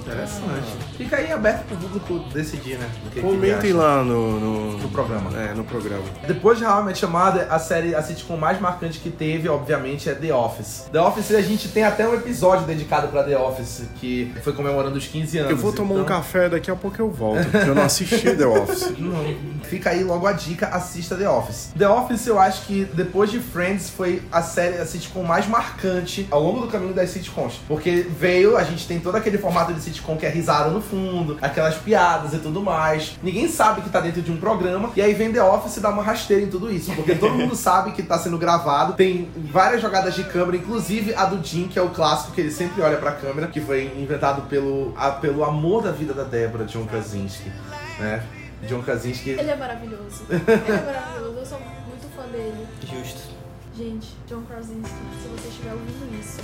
Speaker 1: Interessante. Fica aí aberto pro público decidir, né? o que que
Speaker 5: Comentem
Speaker 1: acha.
Speaker 5: lá no, no.
Speaker 1: No programa.
Speaker 5: É, no programa.
Speaker 1: Depois de Your Mother, a série, a sitcom mais marcante que teve, obviamente, é The Office. The Office, a gente tem até um episódio dedicado pra The Office, que foi comemorando os 15 anos.
Speaker 5: Eu vou tomar um
Speaker 1: então-
Speaker 5: café, daqui a pouco eu volto, porque eu não assisti The Office.
Speaker 1: Não, fica aí logo a dica, assista The Office. The Office eu acho que depois de Friends foi a série, a sitcom mais marcante ao longo do caminho das sitcoms. Porque veio, a gente tem todo aquele formato de sitcom que é risada no fundo, aquelas piadas e tudo mais. Ninguém sabe que tá dentro de um programa, e aí vem The Office e dá uma rasteira em tudo isso. Porque todo mundo sabe que tá sendo gravado, tem várias jogadas de câmera, inclusive a do Jim, que é o clássico que ele sempre olha pra câmera, que foi inventado pelo, a- pelo amor da vida da Débora, John Krasinski, né? John Krasinski
Speaker 4: Ele é maravilhoso. Ele é maravilhoso, eu sou muito fã dele.
Speaker 6: Justo.
Speaker 4: Gente, John Krasinski, se você estiver ouvindo isso,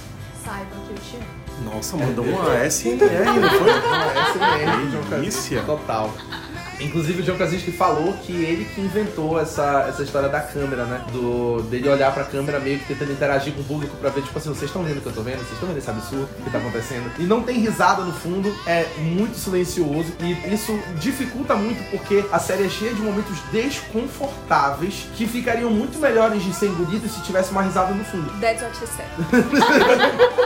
Speaker 4: Saiba que eu te amo.
Speaker 5: Nossa, mandou uma SMR, não foi?
Speaker 1: Essa é o John
Speaker 5: Delícia.
Speaker 1: Total. Inclusive o John Krasinski falou que ele que inventou essa, essa história da câmera, né? Do, dele olhar pra câmera meio que tentando interagir com o público pra ver, tipo assim, vocês estão vendo o que eu tô vendo? Vocês estão vendo esse absurdo que tá acontecendo? E não tem risada no fundo, é muito silencioso e isso dificulta muito porque a série é cheia de momentos desconfortáveis que ficariam muito melhores de ser engolidos se tivesse uma risada no fundo.
Speaker 4: That's what she said.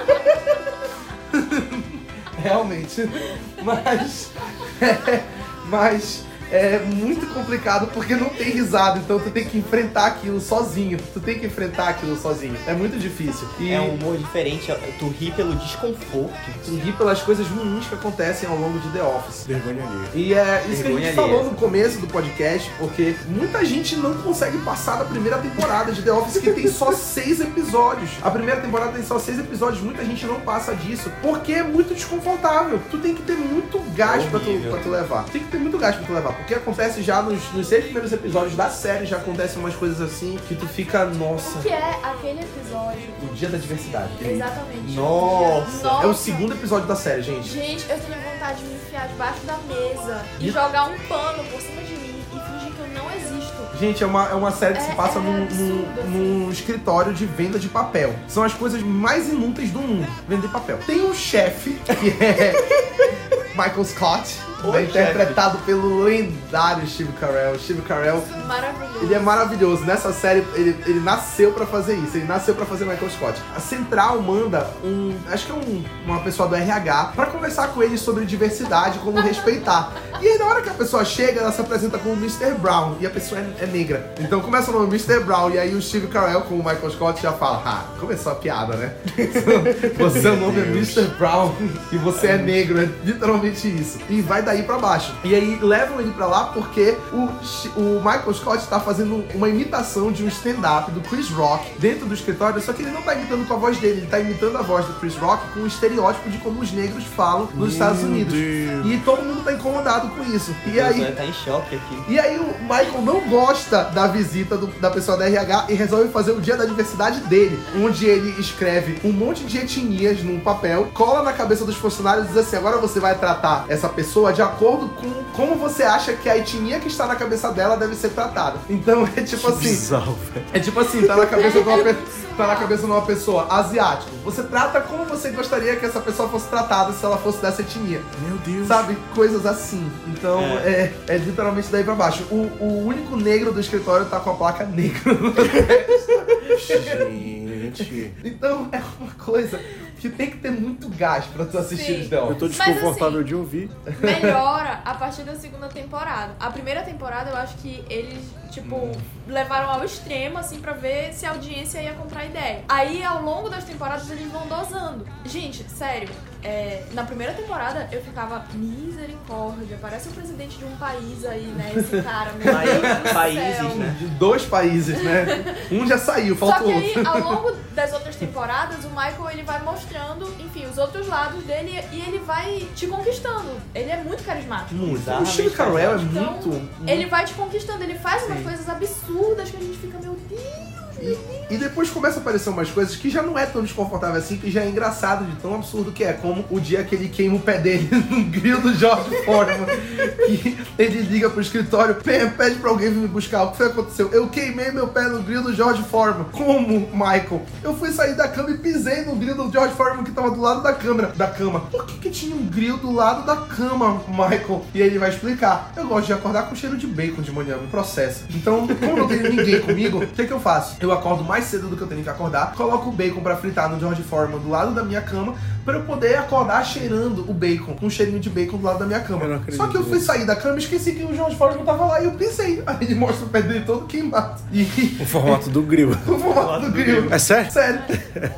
Speaker 1: Realmente. Mas. mas é muito complicado porque não tem risada, então tu tem que enfrentar aquilo sozinho. Tu tem que enfrentar aquilo sozinho. É muito difícil. E
Speaker 6: É um humor diferente, tu ri pelo desconforto.
Speaker 1: tu ri pelas coisas ruins que acontecem ao longo de The Office.
Speaker 5: Vergonha alheia.
Speaker 1: E é isso que a
Speaker 6: Vergonha
Speaker 1: gente falou no começo do podcast, porque muita gente não consegue passar da primeira temporada de The Office, que tem só seis episódios. A primeira temporada tem só seis episódios, muita gente não passa disso, porque é muito desconfortável. Tu tem que ter muito gás pra tu, pra tu levar. Tem que ter muito gás pra tu levar, porque acontece já nos, nos seis primeiros episódios da série, já acontecem umas coisas assim, que tu fica, nossa,
Speaker 4: O que é aquele episódio?
Speaker 1: o dia da diversidade.
Speaker 4: Exatamente.
Speaker 6: Nossa.
Speaker 1: É o
Speaker 4: Nossa.
Speaker 1: segundo episódio da série, gente.
Speaker 4: Gente, eu tenho vontade de me enfiar debaixo da mesa e
Speaker 1: E-
Speaker 4: jogar um pano por cima de mim e fingir que eu não existo.
Speaker 1: Gente, é uma, é uma série que se
Speaker 4: É-
Speaker 1: passa
Speaker 4: é
Speaker 1: num,
Speaker 4: absurdo,
Speaker 1: num-
Speaker 4: assim.
Speaker 1: num escritório de venda de papel. São as coisas mais inúteis do mundo, vender papel. Tem um chefe, que é Michael Scott,
Speaker 6: Oi,
Speaker 1: né, interpretado pelo lendário Steve Carell. Steve Carell,
Speaker 4: Maravilhoso.
Speaker 1: ele é maravilhoso. Nessa série, ele, ele nasceu pra fazer isso. Ele nasceu pra fazer Michael Scott. A Central manda um, acho que é um- uma pessoa do RH, pra conversar com ele sobre diversidade, como respeitar. E aí, na hora que a pessoa chega, ela se apresenta como Mr. Brown. E a pessoa é, é negra. Então começa o nome Mr. Brown. E aí o Steve Carell, com o Michael Scott, já fala: Ah, começou a piada, né? Você, o nome é Mr. Brown e você é negro. É literalmente isso. E vai daí pra baixo. E aí levam ele pra lá porque o, o Michael Scott tá fazendo uma imitação de um stand-up do Chris Rock dentro do escritório. Só que ele não tá imitando com a voz dele, ele tá imitando a voz do Chris Rock com o estereótipo de como os negros falam nos Estados Unidos.
Speaker 5: Deus.
Speaker 1: E todo mundo tá incomodado com isso. E aí.
Speaker 6: tá em choque aqui.
Speaker 1: E aí o Michael não gosta da visita do- da pessoa da RH e resolve fazer o dia da diversidade dele, onde ele escreve um monte de etnias num papel, cola na cabeça dos funcionários e diz assim: agora você vai tratar essa pessoa de acordo com como você acha que a etnia que está na cabeça dela deve ser tratada. Então é tipo assim.
Speaker 5: Bizarro.
Speaker 1: É tipo assim, tá na cabeça de uma
Speaker 4: É
Speaker 1: pe-
Speaker 4: muito
Speaker 1: tá na cabeça de uma pessoa asiática. Você trata como você gostaria que essa pessoa fosse tratada se ela fosse dessa etnia.
Speaker 5: Meu Deus.
Speaker 1: Sabe? Coisas assim. Então é, é, literalmente daí pra baixo. O, o único negro do escritório tá com a placa negro.
Speaker 5: Gente.
Speaker 1: então é uma coisa que tem que ter muito gás pra tu assistir
Speaker 4: Sim.
Speaker 1: The
Speaker 5: Eu tô
Speaker 4: Mas,
Speaker 5: desconfortável
Speaker 4: assim,
Speaker 5: de ouvir.
Speaker 4: melhora a partir da segunda temporada. A primeira temporada eu acho que eles, tipo, levaram ao extremo, assim, pra ver se a audiência ia comprar a ideia. Aí, ao longo das temporadas, eles vão dosando. Gente, sério, é, na primeira temporada eu ficava, misericórdia, parece o presidente de um país aí, né? Esse cara, meu Deus do
Speaker 6: países,
Speaker 4: céu.
Speaker 6: né?
Speaker 1: De dois países, né? Um já saiu,
Speaker 4: Só
Speaker 1: falta
Speaker 4: que
Speaker 1: outro.
Speaker 4: aí, ao longo das outras temporadas, o Michael ele vai mostrando, enfim, os outros lados dele e ele vai te conquistando. Ele é muito carismático.
Speaker 1: Muito. O Steve Carell é
Speaker 4: Então,
Speaker 1: muito. muito-
Speaker 4: Ele vai te conquistando, ele faz umas
Speaker 1: Sim.
Speaker 4: coisas absurdas que a gente fica, meu Deus.
Speaker 1: E, e depois começa a aparecer umas coisas que já não é tão desconfortável assim, que já é engraçado de tão absurdo que é. Como o dia que ele queima o pé dele no grill do George Foreman. que ele liga pro escritório, "Pe- pede pra alguém vir me buscar. O que foi que aconteceu? Eu queimei meu pé no grill do George Foreman. Como, Michael? Eu fui sair da cama e pisei no grill do George Foreman que tava do lado da câmera, da cama. Por que, que tinha um grill do lado da cama, Michael? E ele vai explicar. Eu gosto de acordar com cheiro de bacon de manhã, me processa. Então, como não tem ninguém comigo, o que, que eu faço? Eu acordo mais cedo do que eu tenho que acordar, coloco o bacon pra fritar no George Foreman do lado da minha cama, pra eu poder acordar cheirando o bacon, com um cheirinho de bacon do lado da minha
Speaker 5: Eu
Speaker 1: cama.
Speaker 5: não acredito
Speaker 1: Só que eu fui sair da cama e esqueci que o George Foreman tava lá e eu pisei. Aí ele mostra o pé dele todo queimado. E
Speaker 5: O formato do grill.
Speaker 1: o formato do grill.
Speaker 5: É sério?
Speaker 1: Sério.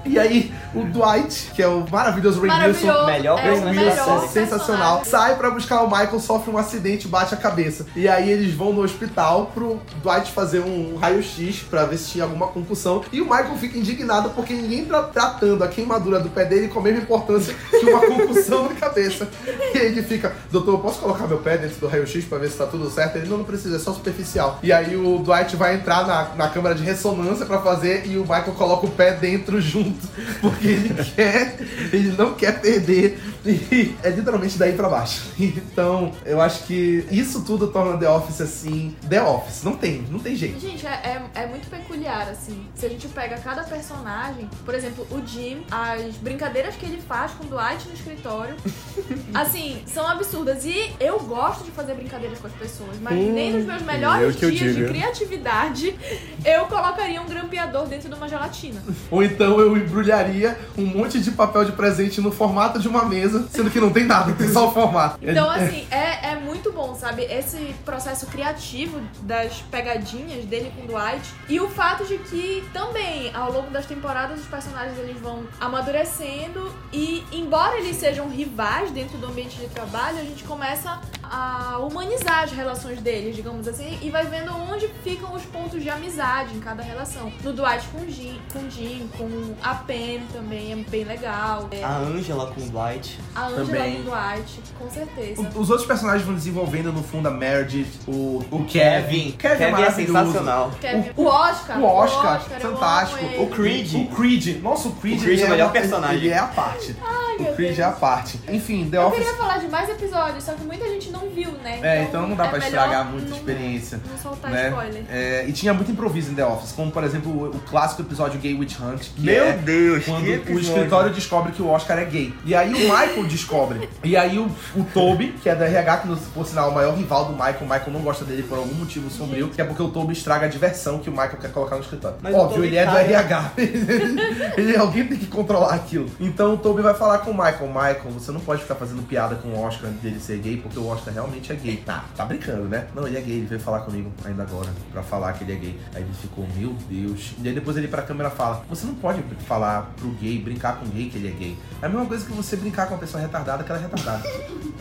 Speaker 1: E aí, o Dwight, que é o maravilhoso Ray Wilson,
Speaker 4: Maravilhoso.
Speaker 6: melhor
Speaker 4: é o
Speaker 6: personagem da
Speaker 4: melhor
Speaker 6: série.
Speaker 1: sensacional.
Speaker 4: personagem.
Speaker 1: Sai pra buscar o Michael, sofre um acidente, bate a cabeça. E aí eles vão no hospital pro Dwight fazer um raio-x pra ver se tinha alguma concussão. E o Michael fica indignado porque ninguém tá tratando a queimadura do pé dele com a mesma importância que uma concussão na cabeça. E ele fica, doutor, eu posso colocar meu pé dentro do raio-x pra ver se tá tudo certo? Ele não, não precisa, é só superficial. E aí o Dwight vai entrar na, na câmara de ressonância pra fazer e o Michael coloca o pé dentro junto, porque ele quer, ele não quer perder. E é literalmente daí pra baixo. Então, eu acho que isso tudo torna The Office assim. The Office. Não tem, não tem jeito.
Speaker 4: Gente, é, é, é muito peculiar, assim. Se a gente pega cada personagem, por exemplo, o Jim, as brincadeiras que ele faz com o Dwight no escritório, assim, são absurdas. E eu gosto de fazer brincadeiras com as pessoas, mas
Speaker 5: Hum,
Speaker 4: nem nos meus
Speaker 5: eu
Speaker 4: melhores
Speaker 5: eu
Speaker 4: dias de criatividade eu colocaria um grampeador dentro de uma gelatina.
Speaker 1: Ou então eu embrulharia um monte de papel de presente no formato de uma mesa, sendo que não tem nada, tem só o formato.
Speaker 4: Então, assim, é, é muito bom, sabe? Esse processo criativo das pegadinhas dele com o Dwight. E o fato de que também, ao longo das temporadas, os personagens eles vão amadurecendo. E, embora eles sejam rivais dentro do ambiente de trabalho, a gente começa a humanizar as relações deles, digamos assim. E vai vendo onde ficam os pontos de amizade em cada relação. No Dwight com o Jim, com, o Jim, com a Pen também é bem legal. É,
Speaker 6: A Angela com o Dwight.
Speaker 4: a Angela
Speaker 1: também.
Speaker 4: com o Dwight, com certeza.
Speaker 1: O- Os outros personagens vão desenvolvendo no fundo a Meredith, o,
Speaker 6: O Kevin.
Speaker 1: Kevin, é
Speaker 6: é
Speaker 1: maravilhoso.
Speaker 6: sensacional.
Speaker 4: Kevin- o Oscar.
Speaker 1: O Oscar,
Speaker 4: eu
Speaker 1: fantástico.
Speaker 4: amo ele.
Speaker 1: O Creed. O Creed. Nossa, o Creed,
Speaker 6: O Creed é o melhor
Speaker 1: uma-
Speaker 6: personagem.
Speaker 1: Ele é a parte. O
Speaker 4: Deus.
Speaker 1: é a parte. Enfim, The
Speaker 4: Eu
Speaker 1: Office.
Speaker 4: queria falar de mais episódios, só que muita gente não viu, né?
Speaker 1: É, então não dá
Speaker 4: é
Speaker 1: pra estragar muito a
Speaker 4: não-
Speaker 1: experiência.
Speaker 4: Não soltar
Speaker 1: né?
Speaker 4: spoiler.
Speaker 1: É, e tinha muito improviso em The Office, como por exemplo o, o clássico episódio Gay Witch Hunt, que
Speaker 6: Meu
Speaker 1: é
Speaker 6: Deus,
Speaker 1: quando
Speaker 6: que
Speaker 1: o escritório descobre que o Oscar é gay. E aí o Michael descobre. E aí o, o Toby, que é da RH, que por sinal é o maior rival do Michael, o Michael não gosta dele por algum motivo sombrio, que é porque o Toby estraga a diversão que o Michael quer colocar no escritório.
Speaker 6: Mas
Speaker 1: Óbvio, ele é do
Speaker 6: tá-
Speaker 1: RH. ele, alguém tem que controlar aquilo. Então o Toby vai falar com o Michael, Michael, você não pode ficar fazendo piada com o Oscar dele ser gay, porque o Oscar realmente é gay. Tá, tá brincando, né? Não, ele é gay, ele veio falar comigo ainda agora, pra falar que ele é gay. Aí ele ficou, meu Deus. E aí depois ele pra câmera fala, você não pode falar pro gay, brincar com o gay que ele é gay. É a mesma coisa que você brincar com uma pessoa retardada que ela é retardada.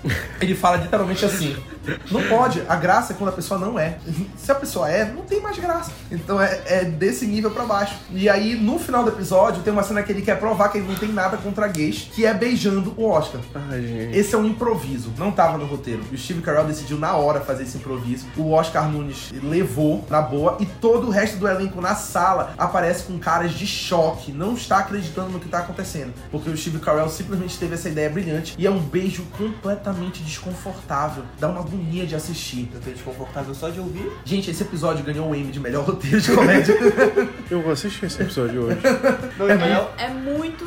Speaker 1: ele fala literalmente assim, não pode, a graça é quando a pessoa não é. Se a pessoa é, não tem mais graça. Então é, é desse nível pra baixo. E aí, no final do episódio, tem uma cena que ele quer provar que ele não tem nada contra gays, que é beijando o Oscar.
Speaker 5: Ai, gente.
Speaker 1: Esse é um improviso, não tava no roteiro. E o Steve Carell decidiu na hora fazer esse improviso. O Oscar Nunes levou na boa e todo o resto do elenco na sala aparece com caras de choque, não está acreditando no que tá acontecendo. Porque o Steve Carell simplesmente teve essa ideia brilhante e é um beijo completamente desconfortável. Dá uma agonia de assistir.
Speaker 6: Eu tô desconfortável só de ouvir.
Speaker 1: Gente, esse episódio ganhou o Emmy de melhor roteiro de comédia.
Speaker 5: Eu vou assistir esse episódio hoje.
Speaker 6: Não, o melhor,
Speaker 4: É muito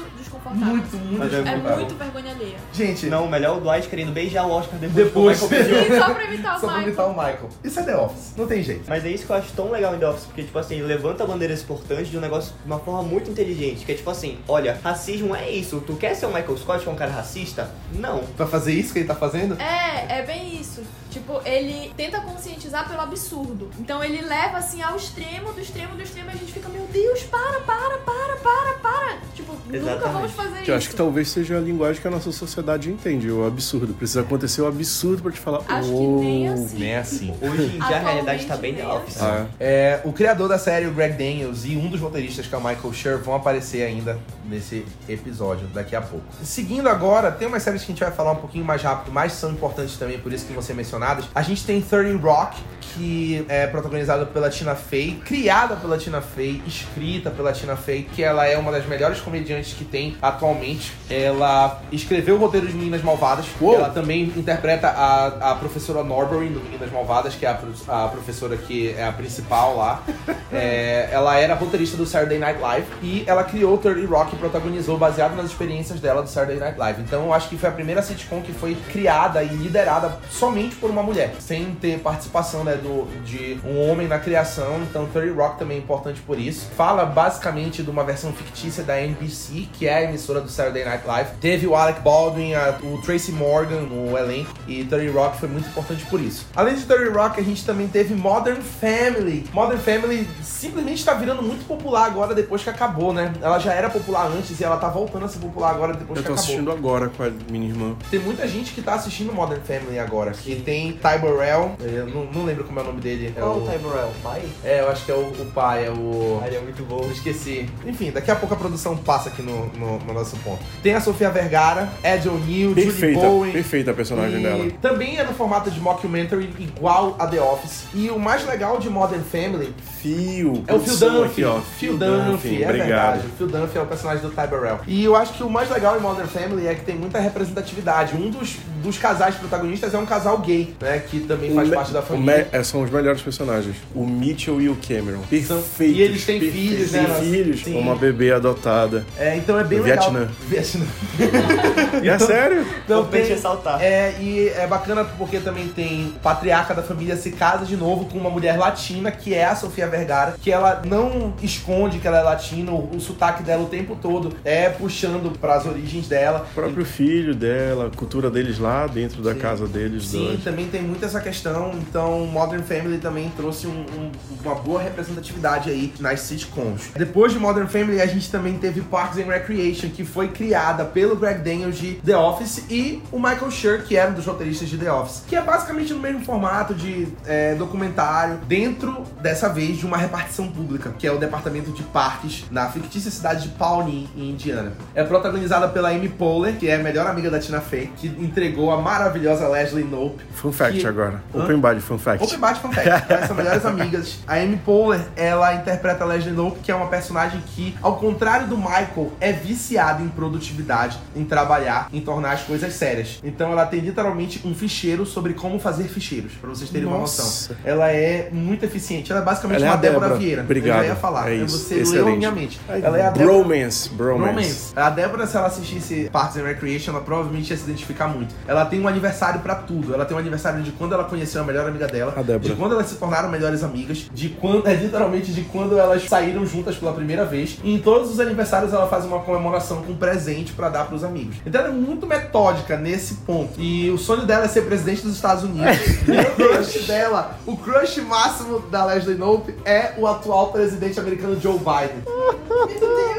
Speaker 4: desconfortável.
Speaker 1: muito, muito
Speaker 6: Mas é
Speaker 4: É
Speaker 1: desconfortável.
Speaker 4: muito vergonha alheia.
Speaker 1: Gente,
Speaker 6: não, o melhor é o Dwight querendo beijar o Oscar depois.
Speaker 1: Depois.
Speaker 4: E só pra imitar o
Speaker 1: só pra
Speaker 4: Michael.
Speaker 1: imitar o Michael. Isso é The Office, não tem jeito.
Speaker 6: Mas é isso que eu acho tão legal em The Office, porque, tipo assim, levanta bandeiras importantes de um negócio de uma forma muito inteligente. Que é tipo assim, olha, racismo é isso. Tu quer ser o Michael Scott, que é um cara racista? Não.
Speaker 1: Pra fazer isso que ele tá fazendo?
Speaker 4: É, é bem isso. Tipo, ele tenta conscientizar pelo absurdo. Então ele leva assim ao extremo, do extremo, do extremo, e a gente fica, meu Deus, para, para, para, para, para. Tipo, nunca
Speaker 6: Exatamente.
Speaker 4: vamos fazer
Speaker 5: Que
Speaker 4: isso.
Speaker 5: eu acho que talvez seja a linguagem que a nossa sociedade entende, o absurdo. Precisa acontecer o absurdo pra te falar.
Speaker 4: Acho que
Speaker 5: "Oh".
Speaker 4: nem assim.
Speaker 1: Nem assim.
Speaker 6: Hoje em dia a realidade tá bem The
Speaker 4: Atualmente,
Speaker 6: Office.
Speaker 5: Ah,
Speaker 1: É, o criador da série, o Greg Daniels, e um dos roteiristas, que é o Michael Schur, vão aparecer ainda nesse episódio daqui a pouco. Seguindo agora, tem umas séries que a gente vai falar um pouquinho mais rápido, mas são importantes também, por isso que vão ser mencionadas. A gente tem 30 Rock, que é protagonizada pela Tina Fey, criada pela Tina Fey, escrita pela Tina Fey, que ela é uma das melhores comediantes que tem atualmente. Ela escreveu o roteiro de Meninas Malvadas. Ela também interpreta a, a professora Norbury no Meninas Malvadas, que é a, a professora que é a principal lá. É, ela era roteirista do Saturday Night Live e ela criou o 30 Rock e protagonizou baseado nas experiências dela do Saturday Night Live. Então eu acho que foi a primeira sitcom que foi criada e liderada somente por uma mulher, sem ter participação né, do, de um homem na criação. Então 30 Rock também é importante por isso. Fala basicamente de uma versão fictícia da NBC, que é a emissora do Saturday Night Live. Teve o Alec Baldwin, a- o Tracy Morgan no elenco e 30 Rock foi muito importante por isso. Além de 30 Rock, a gente também teve Modern Family. Modern Family simplesmente tá virando muito popular agora depois que acabou, né? Ela já era popular antes e ela tá voltando a ser popular agora depois
Speaker 5: eu
Speaker 1: que
Speaker 5: tô
Speaker 1: acabou.
Speaker 5: assistindo agora com a minha irmã.
Speaker 1: Tem muita gente que tá assistindo Modern Family agora. Que tem Ty Burrell, eu não, não lembro como é o nome dele. É
Speaker 6: Qual
Speaker 1: o...
Speaker 6: o Ty Burrell? Pai?
Speaker 1: É, eu acho que é o, o pai, é o.
Speaker 6: Ele é muito bom.
Speaker 1: Eu esqueci. Enfim, daqui a pouco a produção passa aqui no, no, no nosso ponto. Tem a Sofia Vergara, Ed O'Neill, Julie
Speaker 5: Perfeita,
Speaker 1: Bowen.
Speaker 5: perfeita a personagem
Speaker 1: e
Speaker 5: dela.
Speaker 1: também é no formato de mockumentary, igual a The Office. E o mais legal de Modern Family
Speaker 5: Fio.
Speaker 1: é o Phil Dunphy.
Speaker 5: aqui, ó.
Speaker 1: Phil Dunphy, é
Speaker 5: obrigado.
Speaker 1: verdade. O Phil Dunphy é o personagem do Ty Burrell. E eu acho que o mais legal em Modern Family é que tem muita representatividade. Um dos, dos casais protagonistas é um casal gay, né? Que também faz
Speaker 5: O me-
Speaker 1: parte da
Speaker 5: o
Speaker 1: família.
Speaker 5: me- é, são os melhores personagens. O Mitchell e o Cameron.
Speaker 1: São-
Speaker 5: Perfeitos.
Speaker 1: e eles têm filhos, né,
Speaker 5: Têm filhos.
Speaker 1: Sim.
Speaker 5: Uma bebê adotada.
Speaker 1: É, então é bem legal.
Speaker 5: Vietnã.
Speaker 1: Vietnã.
Speaker 5: E é sério?
Speaker 1: Então
Speaker 6: Importante
Speaker 1: tem-
Speaker 6: ressaltar.
Speaker 1: É, e é bacana porque também tem o patriarca da família se casa de novo com uma mulher latina, que é a Sofia Vergara, que ela não esconde que ela é latina, o, o sotaque dela o tempo todo é puxando pras origens dela.
Speaker 5: O próprio filho dela, a cultura deles lá dentro da
Speaker 1: Sim.
Speaker 5: casa deles
Speaker 1: Sim,
Speaker 5: dois.
Speaker 1: Também tem muito essa questão. Então, Modern Family também trouxe um- um- uma boa representatividade aí nas sitcoms. Depois de Modern Family, a gente também teve Parks and Recreation, que foi criada pelo Greg Daniels de The Office e o Michael Schur, que era um dos roteiristas de The Office. Que é basicamente no mesmo formato de é, documentário, dentro, dessa vez, de uma repartição pública, que é o departamento de parques na fictícia cidade de Pawnee, em Indiana. É protagonizada pela Amy Poehler, que é a melhor amiga da Tina Fey, que entregou a maravilhosa Leslie Knope.
Speaker 5: Fun fact
Speaker 1: que-
Speaker 5: agora.
Speaker 1: Hã?
Speaker 5: Open Body Fun Fact.
Speaker 1: Open Bate Fun Fact, elas são melhores amigas. A Amy Poehler, ela interpreta a Leslie Knope, que é uma personagem que, ao contrário do Michael, é viciada em produtividade, em trabalhar, em tornar as coisas sérias. Então ela tem literalmente um ficheiro sobre como fazer ficheiros, pra vocês terem uma
Speaker 5: Nossa.
Speaker 1: noção. Ela é muito eficiente, ela é basicamente
Speaker 5: Ela é
Speaker 1: uma Débora
Speaker 5: Débora.
Speaker 1: Vieira.
Speaker 5: Obrigado.
Speaker 1: Eu já ia falar,
Speaker 5: É isso.
Speaker 1: você leu
Speaker 5: Excelente.
Speaker 1: a minha mente. Ela é a Débora
Speaker 5: Bromance. Bromance.
Speaker 1: Romance. A Débora, se ela assistisse Parks and Recreation, ela provavelmente ia se identificar muito. Ela tem um aniversário pra tudo. Ela tem um aniversário de quando ela conheceu a melhor amiga dela, de quando elas se tornaram melhores amigas, de quando, é literalmente de quando elas saíram juntas pela primeira vez. E em todos os aniversários ela faz uma comemoração com um presente pra dar pros amigos. Então ela é muito metódica nesse ponto. E o sonho dela é ser presidente dos Estados Unidos. e o crush dela, o crush máximo da Leslie Knope é o atual presidente americano Joe Biden.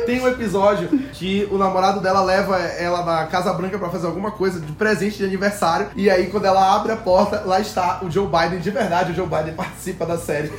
Speaker 1: Tem um episódio que o namorado dela leva ela na Casa Branca pra fazer alguma coisa de presente de aniversário. E aí, quando ela abre a porta, lá está o Joe Biden de verdade. O Joe Biden participa da série.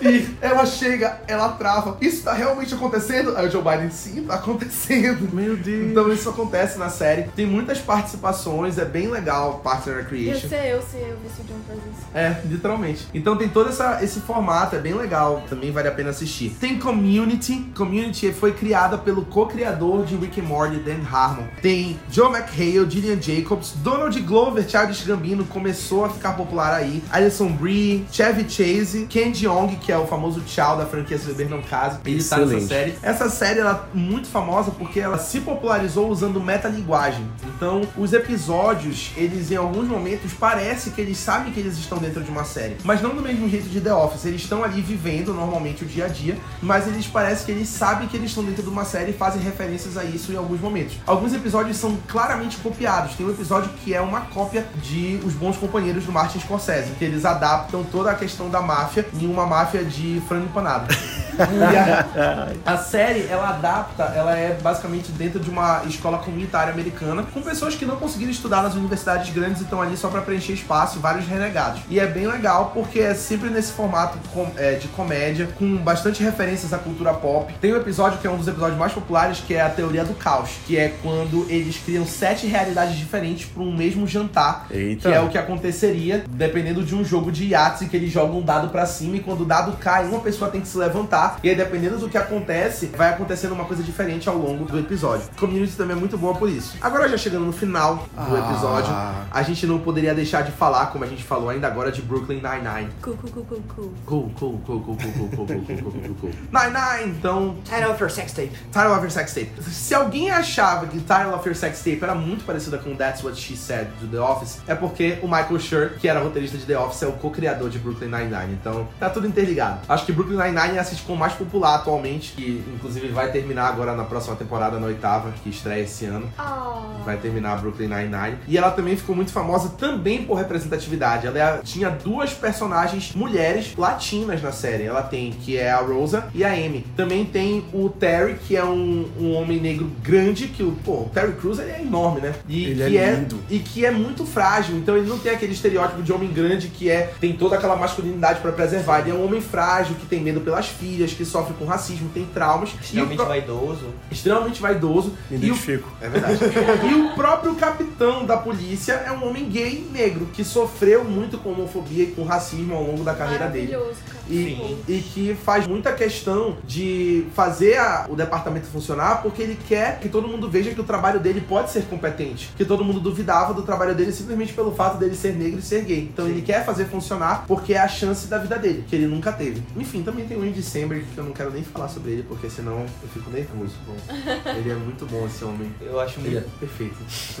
Speaker 1: e, e ela chega, ela trava. Isso tá realmente acontecendo? Aí o Joe Biden, sim, tá acontecendo.
Speaker 5: Meu Deus.
Speaker 1: Então isso acontece na série. Tem muitas participações, é bem legal Parks and
Speaker 4: Ia
Speaker 1: Recreation.
Speaker 4: ser eu se eu visse o John fazer isso.
Speaker 1: É, literalmente. Então tem todo essa, esse formato, é bem legal, também vale a pena assistir. Tem Community. Community foi criada pelo co-criador de Rick and Morty, Dan Harmon. Tem Joe McHale, Gillian Jacobs, Donald Glover, Childish Gambino começou a ficar popular aí. Alison Brie, Chevy Chase, Ken Jeong, que é o famoso Chow da franquia Se Beber Não Casa. Ele tá nessa
Speaker 5: Excelente.
Speaker 1: série. Essa série ela é muito famosa porque ela se popularizou usando metalinguagem. Então, os episódios, eles em alguns momentos parece que eles sabem que eles estão dentro de uma série, mas não do mesmo jeito de The Office. Eles estão ali vivendo normalmente o dia a dia, mas eles parecem que eles sabem que eles estão dentro de uma série e fazem referências a isso em alguns momentos. Alguns episódios são claramente copiados. Tem um episódio que é uma cópia de Os Bons Companheiros do Martin Scorsese, que eles adaptam toda a questão da máfia em uma máfia de frango empanado. E a, a série, ela adapta, ela é basicamente dentro de uma escola comunitária americana, com pessoas que não conseguiram estudar nas universidades grandes e estão ali só pra preencher espaço, vários renegados. E é bem legal porque é sempre nesse formato é, de comédia, com bastante referências à cultura pop. Tem um episódio que é um dos episódios mais populares, que é a teoria do caos, que é quando eles criam sete realidades diferentes para um mesmo jantar,
Speaker 5: Eita.
Speaker 1: Que é o que aconteceria dependendo de um jogo de Yahtzee que eles jogam um dado pra cima e quando o dado cai, uma pessoa tem que se levantar e aí dependendo do que acontece, vai acontecendo uma coisa diferente ao longo do episódio. Community também é muito boa por isso. Agora já chegando no final do
Speaker 5: Ah.
Speaker 1: episódio, a gente não poderia deixar de falar, como a gente falou ainda agora, de Brooklyn Nine-Nine.
Speaker 4: Cu, cu, cu.
Speaker 1: Cool, cool, cool, cool, cool, cool, cool, cool, cool, cool, cool. Nine-Nine, então
Speaker 6: Title of your sex tape.
Speaker 1: Title of Your Sex Tape. Se alguém achava que Title of Your Sex Tape era muito parecida com That's What She Said do The Office, é porque o Michael Schur, que era roteirista de The Office, é o co-criador de Brooklyn Nine-Nine. Então, tá tudo interligado. Acho que Brooklyn Nine-Nine é a sitcom mais popular atualmente, que inclusive vai terminar agora na próxima temporada, na oitava, que estreia esse ano.
Speaker 4: Ah,
Speaker 1: Vai terminar a Brooklyn Nine-Nine. E ela também ficou muito famosa também por representatividade. Ela é- tinha duas personagens mulheres latinas na série. Ela tem, que é a Rosa e a Amy. Também tem o Terry, que é um, um homem negro grande, que o, pô, o Terry Crews ele é enorme, né? E
Speaker 5: Ele
Speaker 1: que
Speaker 5: é lindo.
Speaker 1: E que é muito frágil. Então ele não tem aquele estereótipo de homem grande que é tem toda aquela masculinidade pra preservar. Ele é um homem frágil, que tem medo pelas filhas, que sofre com racismo, tem traumas. E o
Speaker 6: Extremamente
Speaker 1: pro-
Speaker 6: vaidoso.
Speaker 1: extremamente vaidoso.
Speaker 5: Me
Speaker 1: E o
Speaker 5: identifico.
Speaker 1: é verdade. e o próprio capitão da polícia é um homem gay negro que sofreu muito com homofobia e com racismo ao longo da carreira dele.
Speaker 4: cara.
Speaker 1: E,
Speaker 6: Sim.
Speaker 1: e que faz muita questão de fazer a- o departamento funcionar porque ele quer que todo mundo veja que o trabalho dele pode ser competente. Que todo mundo duvidava do trabalho dele simplesmente pelo fato dele ser negro e ser gay. Então ele quer fazer funcionar porque é a chance da vida dele, que ele nunca teve. Enfim, também tem o Andy Samberg que eu não quero nem falar sobre ele porque senão eu fico nervoso. Bom, ele é muito bom esse homem.
Speaker 6: Eu acho
Speaker 1: Ele é
Speaker 6: muito,
Speaker 1: perfeito.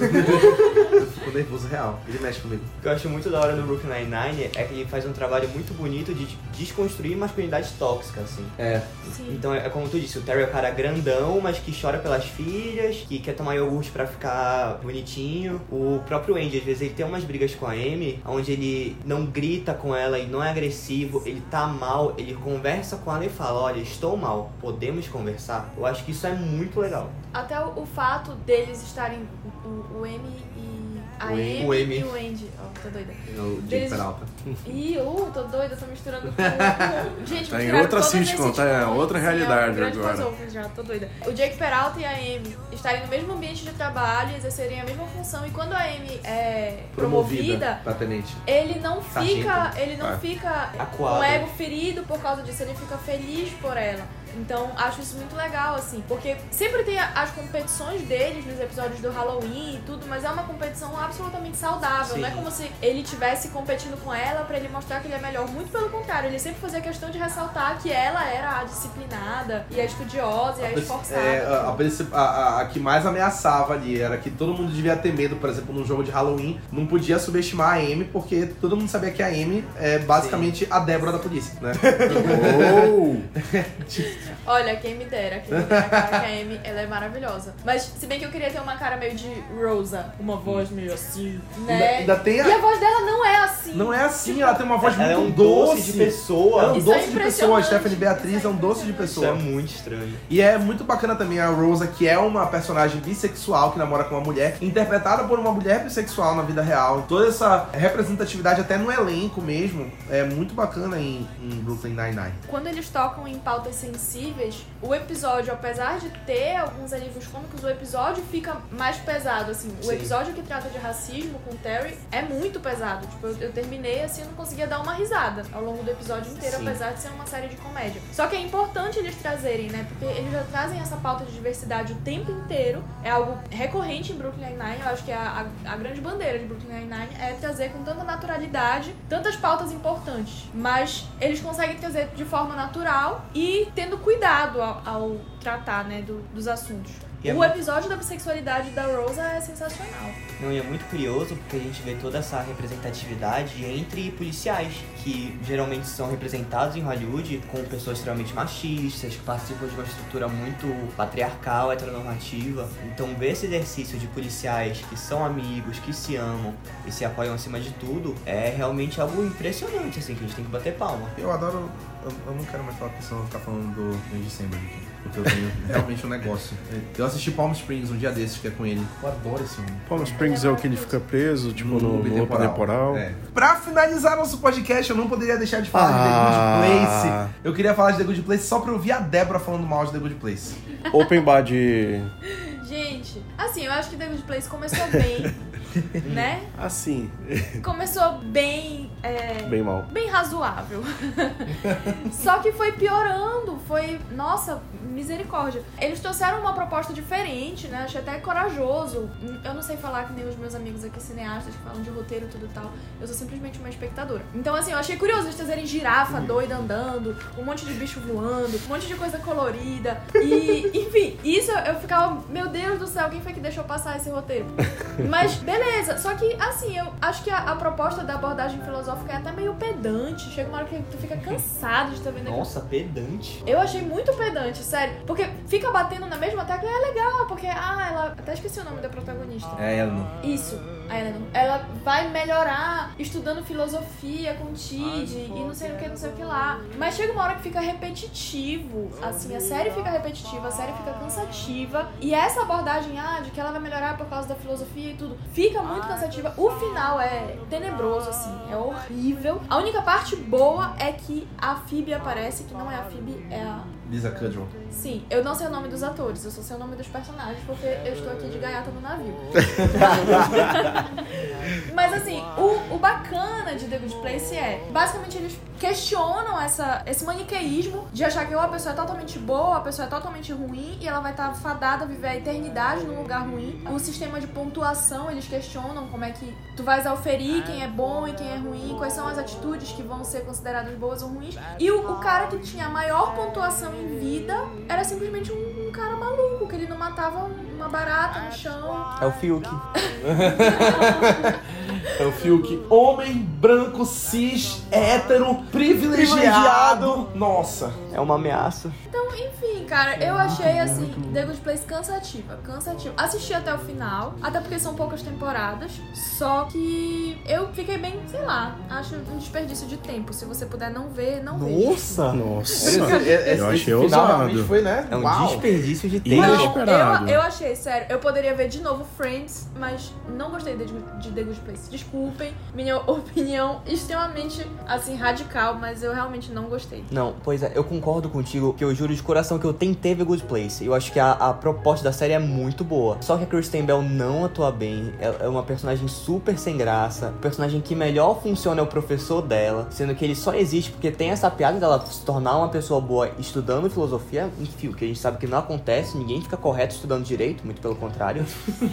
Speaker 1: eu fico nervoso real. Ele mexe comigo.
Speaker 6: o que eu acho muito da hora do Brooklyn Nine-Nine é que ele faz um trabalho muito bonito de desconstruir masculinidade tóxica, assim.
Speaker 1: É.
Speaker 4: Sim.
Speaker 6: Então é como tu disse, o Terry é o cara grandão, mas que chora pelas filhas, que quer tomar iogurte pra ficar bonitinho. O próprio Andy, às vezes, ele tem umas brigas com a Amy, onde ele não grita com ela e não é agressivo, ele tá mal, ele conversa com ela e fala, olha, estou mal, podemos conversar? Eu acho que isso é muito legal.
Speaker 4: Até o, o fato deles estarem o, o M e a
Speaker 1: O Amy.
Speaker 4: Amy,
Speaker 1: O Amy.
Speaker 4: e o Andy. Ó, tô doida.
Speaker 1: O Jake
Speaker 4: Deles-
Speaker 1: Peralta.
Speaker 4: Ih, uh, tô doida, tô misturando com. Gente,
Speaker 5: Tá em outra sitcom, tá? É outra realidade
Speaker 4: é
Speaker 5: agora.
Speaker 4: já, tô doida. O Jake Peralta e a Amy estarem no mesmo ambiente de trabalho, exercerem a mesma função, e quando a Amy é promovida,
Speaker 1: tenente.
Speaker 4: ele não fica,
Speaker 1: Sargento.
Speaker 4: ele não
Speaker 1: Ah.
Speaker 4: fica
Speaker 6: Acuado.
Speaker 4: com o ego ferido por causa disso, ele fica feliz por ela. Então, acho isso muito legal, assim, porque sempre tem a- as competições deles nos episódios do Halloween e tudo, mas é uma competição absolutamente saudável.
Speaker 6: Sim.
Speaker 4: Não é como se ele estivesse competindo com ela pra ele mostrar que ele é melhor. Muito pelo contrário, ele sempre fazia questão de ressaltar que ela era a disciplinada e a estudiosa e a esforçada.
Speaker 1: É, a, a a- a- a que mais ameaçava ali era que todo mundo devia ter medo, por exemplo, num jogo de Halloween, não podia subestimar a Amy, porque todo mundo sabia que a Amy é basicamente a Débora da polícia, né?
Speaker 5: Oh!
Speaker 4: Olha, quem me dera, quem me dera, a Amy, ela é maravilhosa. Mas, se bem que eu queria ter uma cara meio de Rosa, uma voz meio assim,
Speaker 1: Ainda,
Speaker 4: né?
Speaker 1: ainda tem
Speaker 4: E
Speaker 1: a...
Speaker 4: a voz dela não é assim.
Speaker 1: Não é assim, ela tem uma voz
Speaker 6: ela é
Speaker 1: muito
Speaker 6: um doce, de
Speaker 1: Ela é
Speaker 6: pessoa.
Speaker 1: um
Speaker 4: Isso é
Speaker 1: doce de pessoa, a. Stephanie Beatriz é
Speaker 4: é
Speaker 1: um doce de
Speaker 6: Isso é
Speaker 1: pessoa.
Speaker 6: muito estranho.
Speaker 1: E é muito bacana também a Rosa, que é uma personagem bissexual que namora com uma mulher, interpretada por uma mulher bissexual na vida real. Toda essa representatividade, até no elenco mesmo, é muito bacana em, em Brooklyn Nine-Nine.
Speaker 4: Quando eles tocam em pautas sensíveis, o episódio, apesar de ter alguns alívios cômicos, o episódio fica mais pesado, assim. O
Speaker 6: Sim.
Speaker 4: episódio que trata de racismo com o Terry é muito pesado. Tipo, eu, eu terminei assim, eu não conseguia dar uma risada ao longo do episódio inteiro,
Speaker 1: Sim.
Speaker 4: apesar de ser uma série de comédia. Só que é importante eles trazerem, né? Porque eles já trazem essa pauta de diversidade o tempo inteiro. É algo recorrente em Brooklyn Nine-Nine. Eu acho que a, a, a grande bandeira de Brooklyn Nine-Nine é trazer com tanta naturalidade tantas pautas importantes. Mas eles conseguem trazer de forma natural e tendo cuidado ao, ao tratar, né, do- dos assuntos.
Speaker 6: E é
Speaker 4: o
Speaker 6: muito-
Speaker 4: episódio da bissexualidade da Rosa é sensacional.
Speaker 6: Não, e é muito curioso porque a gente vê toda essa representatividade entre policiais, que geralmente são representados em Hollywood com pessoas extremamente machistas, que participam de uma estrutura muito patriarcal, heteronormativa. Então ver esse exercício de policiais que são amigos, que se amam e se apoiam acima de tudo, é realmente algo impressionante, assim, que a gente tem que bater palma.
Speaker 1: Eu adoro. Eu, eu não quero mais falar porque senão eu vou ficar falando do Andy Samberg aqui. Porque eu tenho realmente um negócio. Eu assisti Palm Springs um dia desses, que é com ele. Eu adoro esse homem.
Speaker 5: Palm Springs é o que ele fica preso, tipo, no, no loop temporal.
Speaker 1: É. Pra finalizar nosso podcast, eu não poderia deixar de falar
Speaker 5: Ah.
Speaker 1: de The Good Place. Eu queria falar de The Good Place só pra ouvir a Débora falando mal de The Good Place.
Speaker 5: Open bar de.
Speaker 4: Gente, assim, eu acho que The Good Place começou bem, né?
Speaker 5: Assim,
Speaker 4: Começou bem. é,
Speaker 5: bem mal.
Speaker 4: bem razoável. Só que foi piorando, foi, nossa, misericórdia. Eles trouxeram uma proposta diferente, né? Achei até corajoso. Eu não sei falar que nem os meus amigos aqui cineastas que falam de roteiro e tudo e tal. Eu sou simplesmente uma espectadora. Então, assim, eu achei curioso eles trazerem girafa doida andando, um monte de bicho voando, um monte de coisa colorida. E, enfim, isso eu ficava, meu Deus do céu, quem foi que deixou passar esse roteiro? Mas beleza. Beleza, só que assim, eu acho que a, a proposta da abordagem filosófica é até meio pedante. Chega uma hora que tu fica cansado de estar vendo aquilo.
Speaker 6: Nossa, pedante.
Speaker 4: Eu achei muito pedante, sério. Porque fica batendo na mesma tecla e é legal, porque, ah, ela. Até esqueci o nome da protagonista.
Speaker 7: É, ela.
Speaker 4: Isso, a Eleanor. Ela vai melhorar estudando filosofia com Tid e não sei o que, não sei o que lá. Mas chega uma hora que fica repetitivo. Assim, a série fica repetitiva, a série fica cansativa. E essa abordagem, ah, de que ela vai melhorar por causa da filosofia e tudo, fica muito cansativa. O final é tenebroso, assim, é horrível. A única parte boa é que a Phoebe aparece, que não é a Phoebe, é a
Speaker 1: Lisa Kudrow.
Speaker 4: Sim, eu não sei o nome dos atores, eu só sei o nome dos personagens porque eu estou aqui de gaiata no navio. Mas assim, o, o bacana de The Good Place é, basicamente eles questionam essa, esse maniqueísmo de achar que ou a pessoa é totalmente boa, ou a pessoa é totalmente ruim e ela vai estar fadada a viver a eternidade num lugar ruim. O sistema de pontuação, eles questionam como é que tu vais auferir quem é bom e quem é ruim, quais são as atitudes que vão ser consideradas boas ou ruins. E o, o cara que tinha a maior pontuação em vida era simplesmente um, um cara maluco, que ele não matava uma barata no chão.
Speaker 6: É o Fiuk.
Speaker 1: É o Fiuk. Homem, branco, cis, hétero, privilegiado. Nossa.
Speaker 6: É uma ameaça.
Speaker 4: Então, enfim, cara, eu achei assim, The Good Place cansativa, cansativa. Assisti até o final, até porque são poucas temporadas, só que eu fiquei bem, sei lá, acho um desperdício de tempo. Se você puder não ver, não veja.
Speaker 2: Nossa!
Speaker 5: Nossa.
Speaker 1: Esse,
Speaker 5: Eu achei
Speaker 1: final
Speaker 5: ousado.
Speaker 1: foi, né?
Speaker 6: É um
Speaker 1: Uau.
Speaker 6: desperdício de tempo.
Speaker 5: não-
Speaker 4: eu, eu achei, sério, eu poderia ver de novo Friends, mas não gostei de, de The Good Place. Desculpem, minha opinião extremamente, assim, radical, mas eu realmente não gostei.
Speaker 6: Não, pois é, eu concordo contigo, que eu juro de coração que eu tentei ver Good Place. Eu acho que a, a proposta da série é muito boa. Só que a Kristen Bell não atua bem. Ela é uma personagem super sem graça. O personagem que melhor funciona é o professor dela. Sendo que ele só existe porque tem essa piada dela se tornar uma pessoa boa estudando filosofia. Enfim, que a gente sabe que não acontece. Ninguém fica correto estudando direito, muito pelo contrário.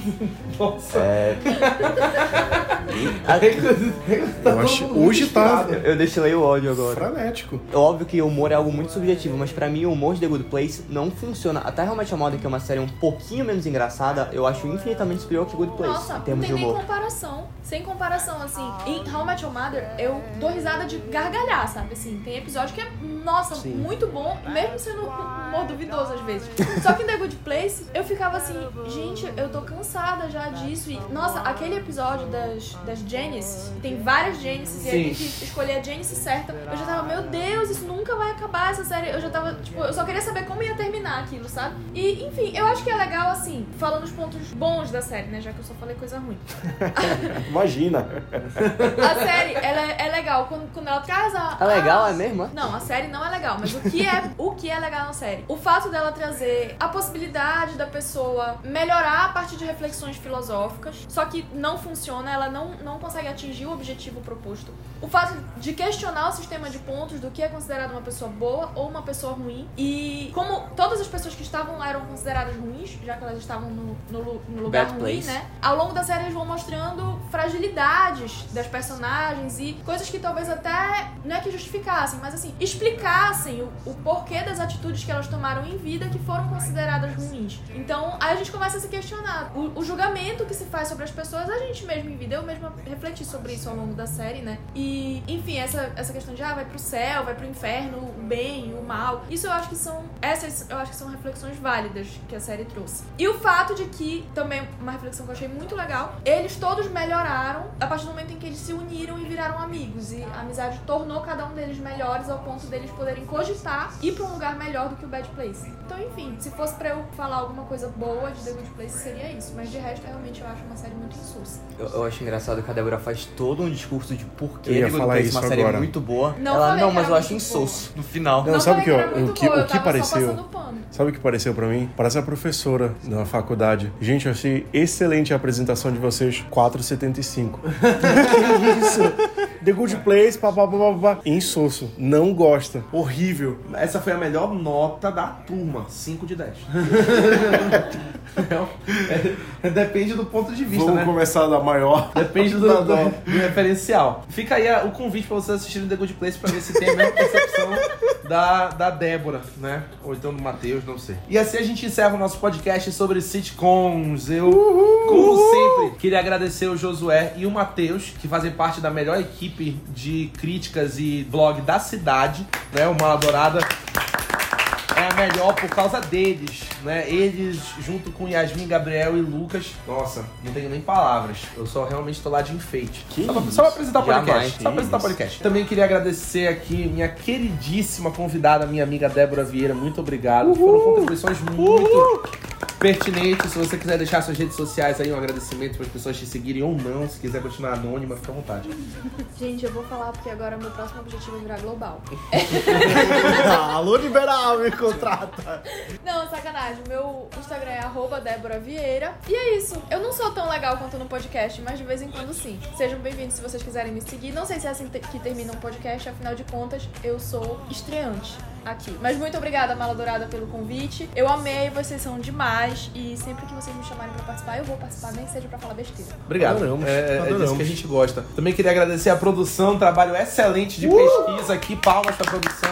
Speaker 1: Nossa.
Speaker 6: É,
Speaker 5: Eu acho- hoje tá-
Speaker 6: eu destilei o ódio agora.
Speaker 5: Frenético.
Speaker 6: É óbvio que o humor é algo muito subjetivo, mas pra mim o humor de The Good Place não funciona. Até Met Your Mother, que é uma série um pouquinho menos engraçada, eu acho infinitamente superior que Good Place
Speaker 4: Nossa,
Speaker 6: em
Speaker 4: não
Speaker 6: termos
Speaker 4: tem
Speaker 6: de
Speaker 4: nem
Speaker 6: humor.
Speaker 4: comparação. Sem comparação, assim. Em How Met Your Mother, eu dou risada de gargalhar, sabe? Assim, tem episódio que é, nossa,
Speaker 6: Sim.
Speaker 4: muito bom, mesmo sendo um humor duvidoso às vezes. Só que em The Good Place, eu ficava assim, gente, eu tô cansada já disso. E, nossa, aquele episódio das, das Genesis, tem várias Genesis, e a
Speaker 1: Sim.
Speaker 4: gente escolher a Genesis certa. Eu já tava, meu Deus, isso nunca vai acabar, essa série. Eu já tava, tipo, eu só queria saber como ia terminar aquilo, sabe? E, enfim, eu acho que é legal, assim, falando os pontos bons da série, né? Já que eu só falei coisa ruim.
Speaker 5: Imagina.
Speaker 4: A série, ela é, é legal quando, quando ela traz a.
Speaker 6: É legal,
Speaker 4: a-
Speaker 6: é mesmo?
Speaker 4: Não, a série não é legal, mas o que é, o que é legal na série? O fato dela trazer a possibilidade da pessoa melhorar a partir de reflexões filosóficas, só que não funciona, ela não, não consegue atingir o objetivo proposto. O fato de questionar o sistema de pontos do que é considerado uma pessoa boa ou uma pessoa ruim. E como todas as pessoas que estavam lá eram consideradas ruins, já que elas estavam no, no, no lugar
Speaker 6: Bad
Speaker 4: ruim,
Speaker 6: place.
Speaker 4: né? Ao longo da série eles vão mostrando fragilidades das personagens e coisas que talvez até não é que justificassem, mas assim, explicassem o, o porquê das atitudes que elas tomaram em vida que foram consideradas ruins. Então, aí a gente começa a se questionar. O, o julgamento que se faz sobre as pessoas, a gente mesmo em vida, eu mesma refleti sobre isso ao longo da série, né? E, enfim, essa, essa questão de ah, vai pro céu, vai pro inferno, o bem, o mal. Isso eu acho que são. Essas eu acho que são reflexões válidas que a série trouxe. E o fato de que, também, uma reflexão que eu achei muito legal, eles todos melhoraram a partir do momento em que eles se uniram e viraram amigos. E a amizade tornou cada um deles melhores ao ponto deles poderem cogitar ir pra um lugar melhor do que o Bad Place. Então, enfim, se fosse pra eu falar alguma coisa boa de The Good Place, seria isso. Mas de resto, realmente, eu acho uma série muito insossa.
Speaker 6: Eu, eu acho engraçado que a Débora faz todo um discurso de por que
Speaker 5: Eu ia
Speaker 6: Good
Speaker 5: falar isso
Speaker 6: uma série
Speaker 5: agora.
Speaker 6: muito boa.
Speaker 4: Não
Speaker 6: Ela, não,
Speaker 4: que
Speaker 6: mas eu acho
Speaker 4: muito
Speaker 6: insosso no final.
Speaker 5: Não, sabe o que, o que-
Speaker 4: boa,
Speaker 5: o que pareceu? Sabe o que pareceu pra mim? Parece a professora da faculdade. Gente, eu achei excelente a apresentação de vocês. 4,75. que isso? The Good Place, papapá, papapá. Insosso. Não gosta. Horrível.
Speaker 1: Essa foi a melhor nota da turma, 5 de 10. É, é, depende do ponto de vista,
Speaker 5: Vamos
Speaker 1: né?
Speaker 5: começar da maior.
Speaker 1: Depende do, do- do referencial. Fica aí o convite pra vocês assistirem The Good Place pra ver se tem a mesma percepção da, da Débora, né? Ou então do Matheus, não sei. E assim a gente encerra o nosso podcast sobre sitcoms. Eu, como sempre, queria agradecer o Josué e o Matheus, que fazem parte da melhor equipe de críticas e blog da cidade, né? O Mala Dourada é a melhor por causa deles, né? Eles, junto com Yasmin, Gabriel e Lucas. Nossa, não tenho nem palavras. Eu só realmente tô lá de enfeite. só, pra, só pra apresentar o podcast.
Speaker 6: Jamais,
Speaker 1: só pra apresentar o podcast. Também queria agradecer aqui minha queridíssima convidada, minha amiga Débora Vieira. Muito obrigado. Foram contribuições muito pertinentes. Se você quiser deixar suas redes sociais aí, um agradecimento para as pessoas te seguirem ou não. Se quiser continuar anônima, fica à vontade.
Speaker 4: Gente, eu vou falar porque agora meu próximo objetivo é virar global.
Speaker 2: Alô, liberal, me contrata.
Speaker 4: Não, sacanagem. Meu Instagram é arroba Débora Vieira. E é isso. Eu não sou tão legal quanto no podcast, mas de vez em quando sim. Sejam bem-vindos se vocês quiserem me seguir. Não sei se é assim que termina um podcast, afinal de contas, eu sou estreante aqui. Mas muito obrigada, Mala Dourada, pelo convite. Eu amei, vocês são demais. E sempre que vocês me chamarem pra participar, eu vou participar, nem seja pra falar besteira.
Speaker 1: Obrigado.
Speaker 5: Adoramos,
Speaker 1: É, é- é disso
Speaker 5: adoramos.
Speaker 1: que a gente gosta. Também queria agradecer a produção, um trabalho excelente de pesquisa aqui. Palmas pra produção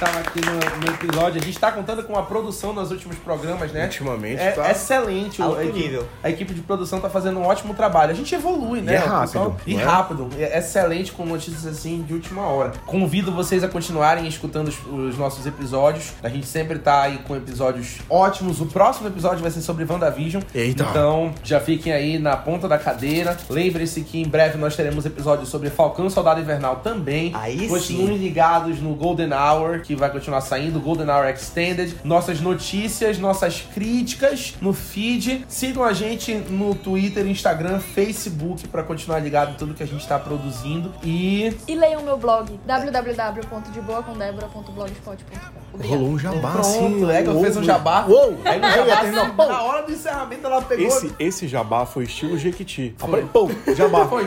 Speaker 1: que tava aqui no, no episódio. A gente tá contando com a produção nos últimos programas, né?
Speaker 5: Ultimamente,
Speaker 1: É
Speaker 5: tá?
Speaker 1: excelente.
Speaker 6: Alto
Speaker 1: a, equipe,
Speaker 6: nível.
Speaker 1: a equipe de produção tá fazendo um ótimo trabalho. A gente evolui, né?
Speaker 5: E é rápido,
Speaker 1: E
Speaker 5: não é?
Speaker 1: rápido. É excelente com notícias assim de última hora. Convido vocês a continuarem escutando os, os nossos episódios. A gente sempre tá aí com episódios ótimos. O próximo episódio vai ser sobre WandaVision.
Speaker 5: Eita.
Speaker 1: Então, já fiquem aí na ponta da cadeira. Lembre-se que em breve nós teremos episódios sobre Falcão e Soldado Invernal também.
Speaker 6: Aí
Speaker 1: Continuem ligados no Golden Hour, que vai continuar saindo, Golden Hour Extended. Nossas notícias, nossas críticas no feed. Sigam a gente no Twitter, Instagram, Facebook para continuar ligado em tudo que a gente está produzindo. E
Speaker 4: E leiam meu blog www.deboacondebora.blogspot.com.
Speaker 5: Rolou um jabá,
Speaker 1: pronto,
Speaker 5: assim.
Speaker 1: é
Speaker 5: uou,
Speaker 1: fiz um jabá.
Speaker 5: Uou!
Speaker 1: Aí no
Speaker 5: Aí
Speaker 1: jabá, assim, na hora do encerramento, ela pegou.
Speaker 5: Esse, esse jabá foi estilo Jequiti.
Speaker 1: Foi.
Speaker 5: Pum, jabá.
Speaker 1: Foi.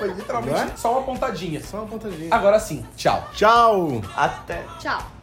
Speaker 1: Foi literalmente
Speaker 5: é?
Speaker 1: só uma pontadinha.
Speaker 5: Só uma pontadinha.
Speaker 1: Agora sim, tchau.
Speaker 5: Tchau!
Speaker 6: Até.
Speaker 4: Tchau.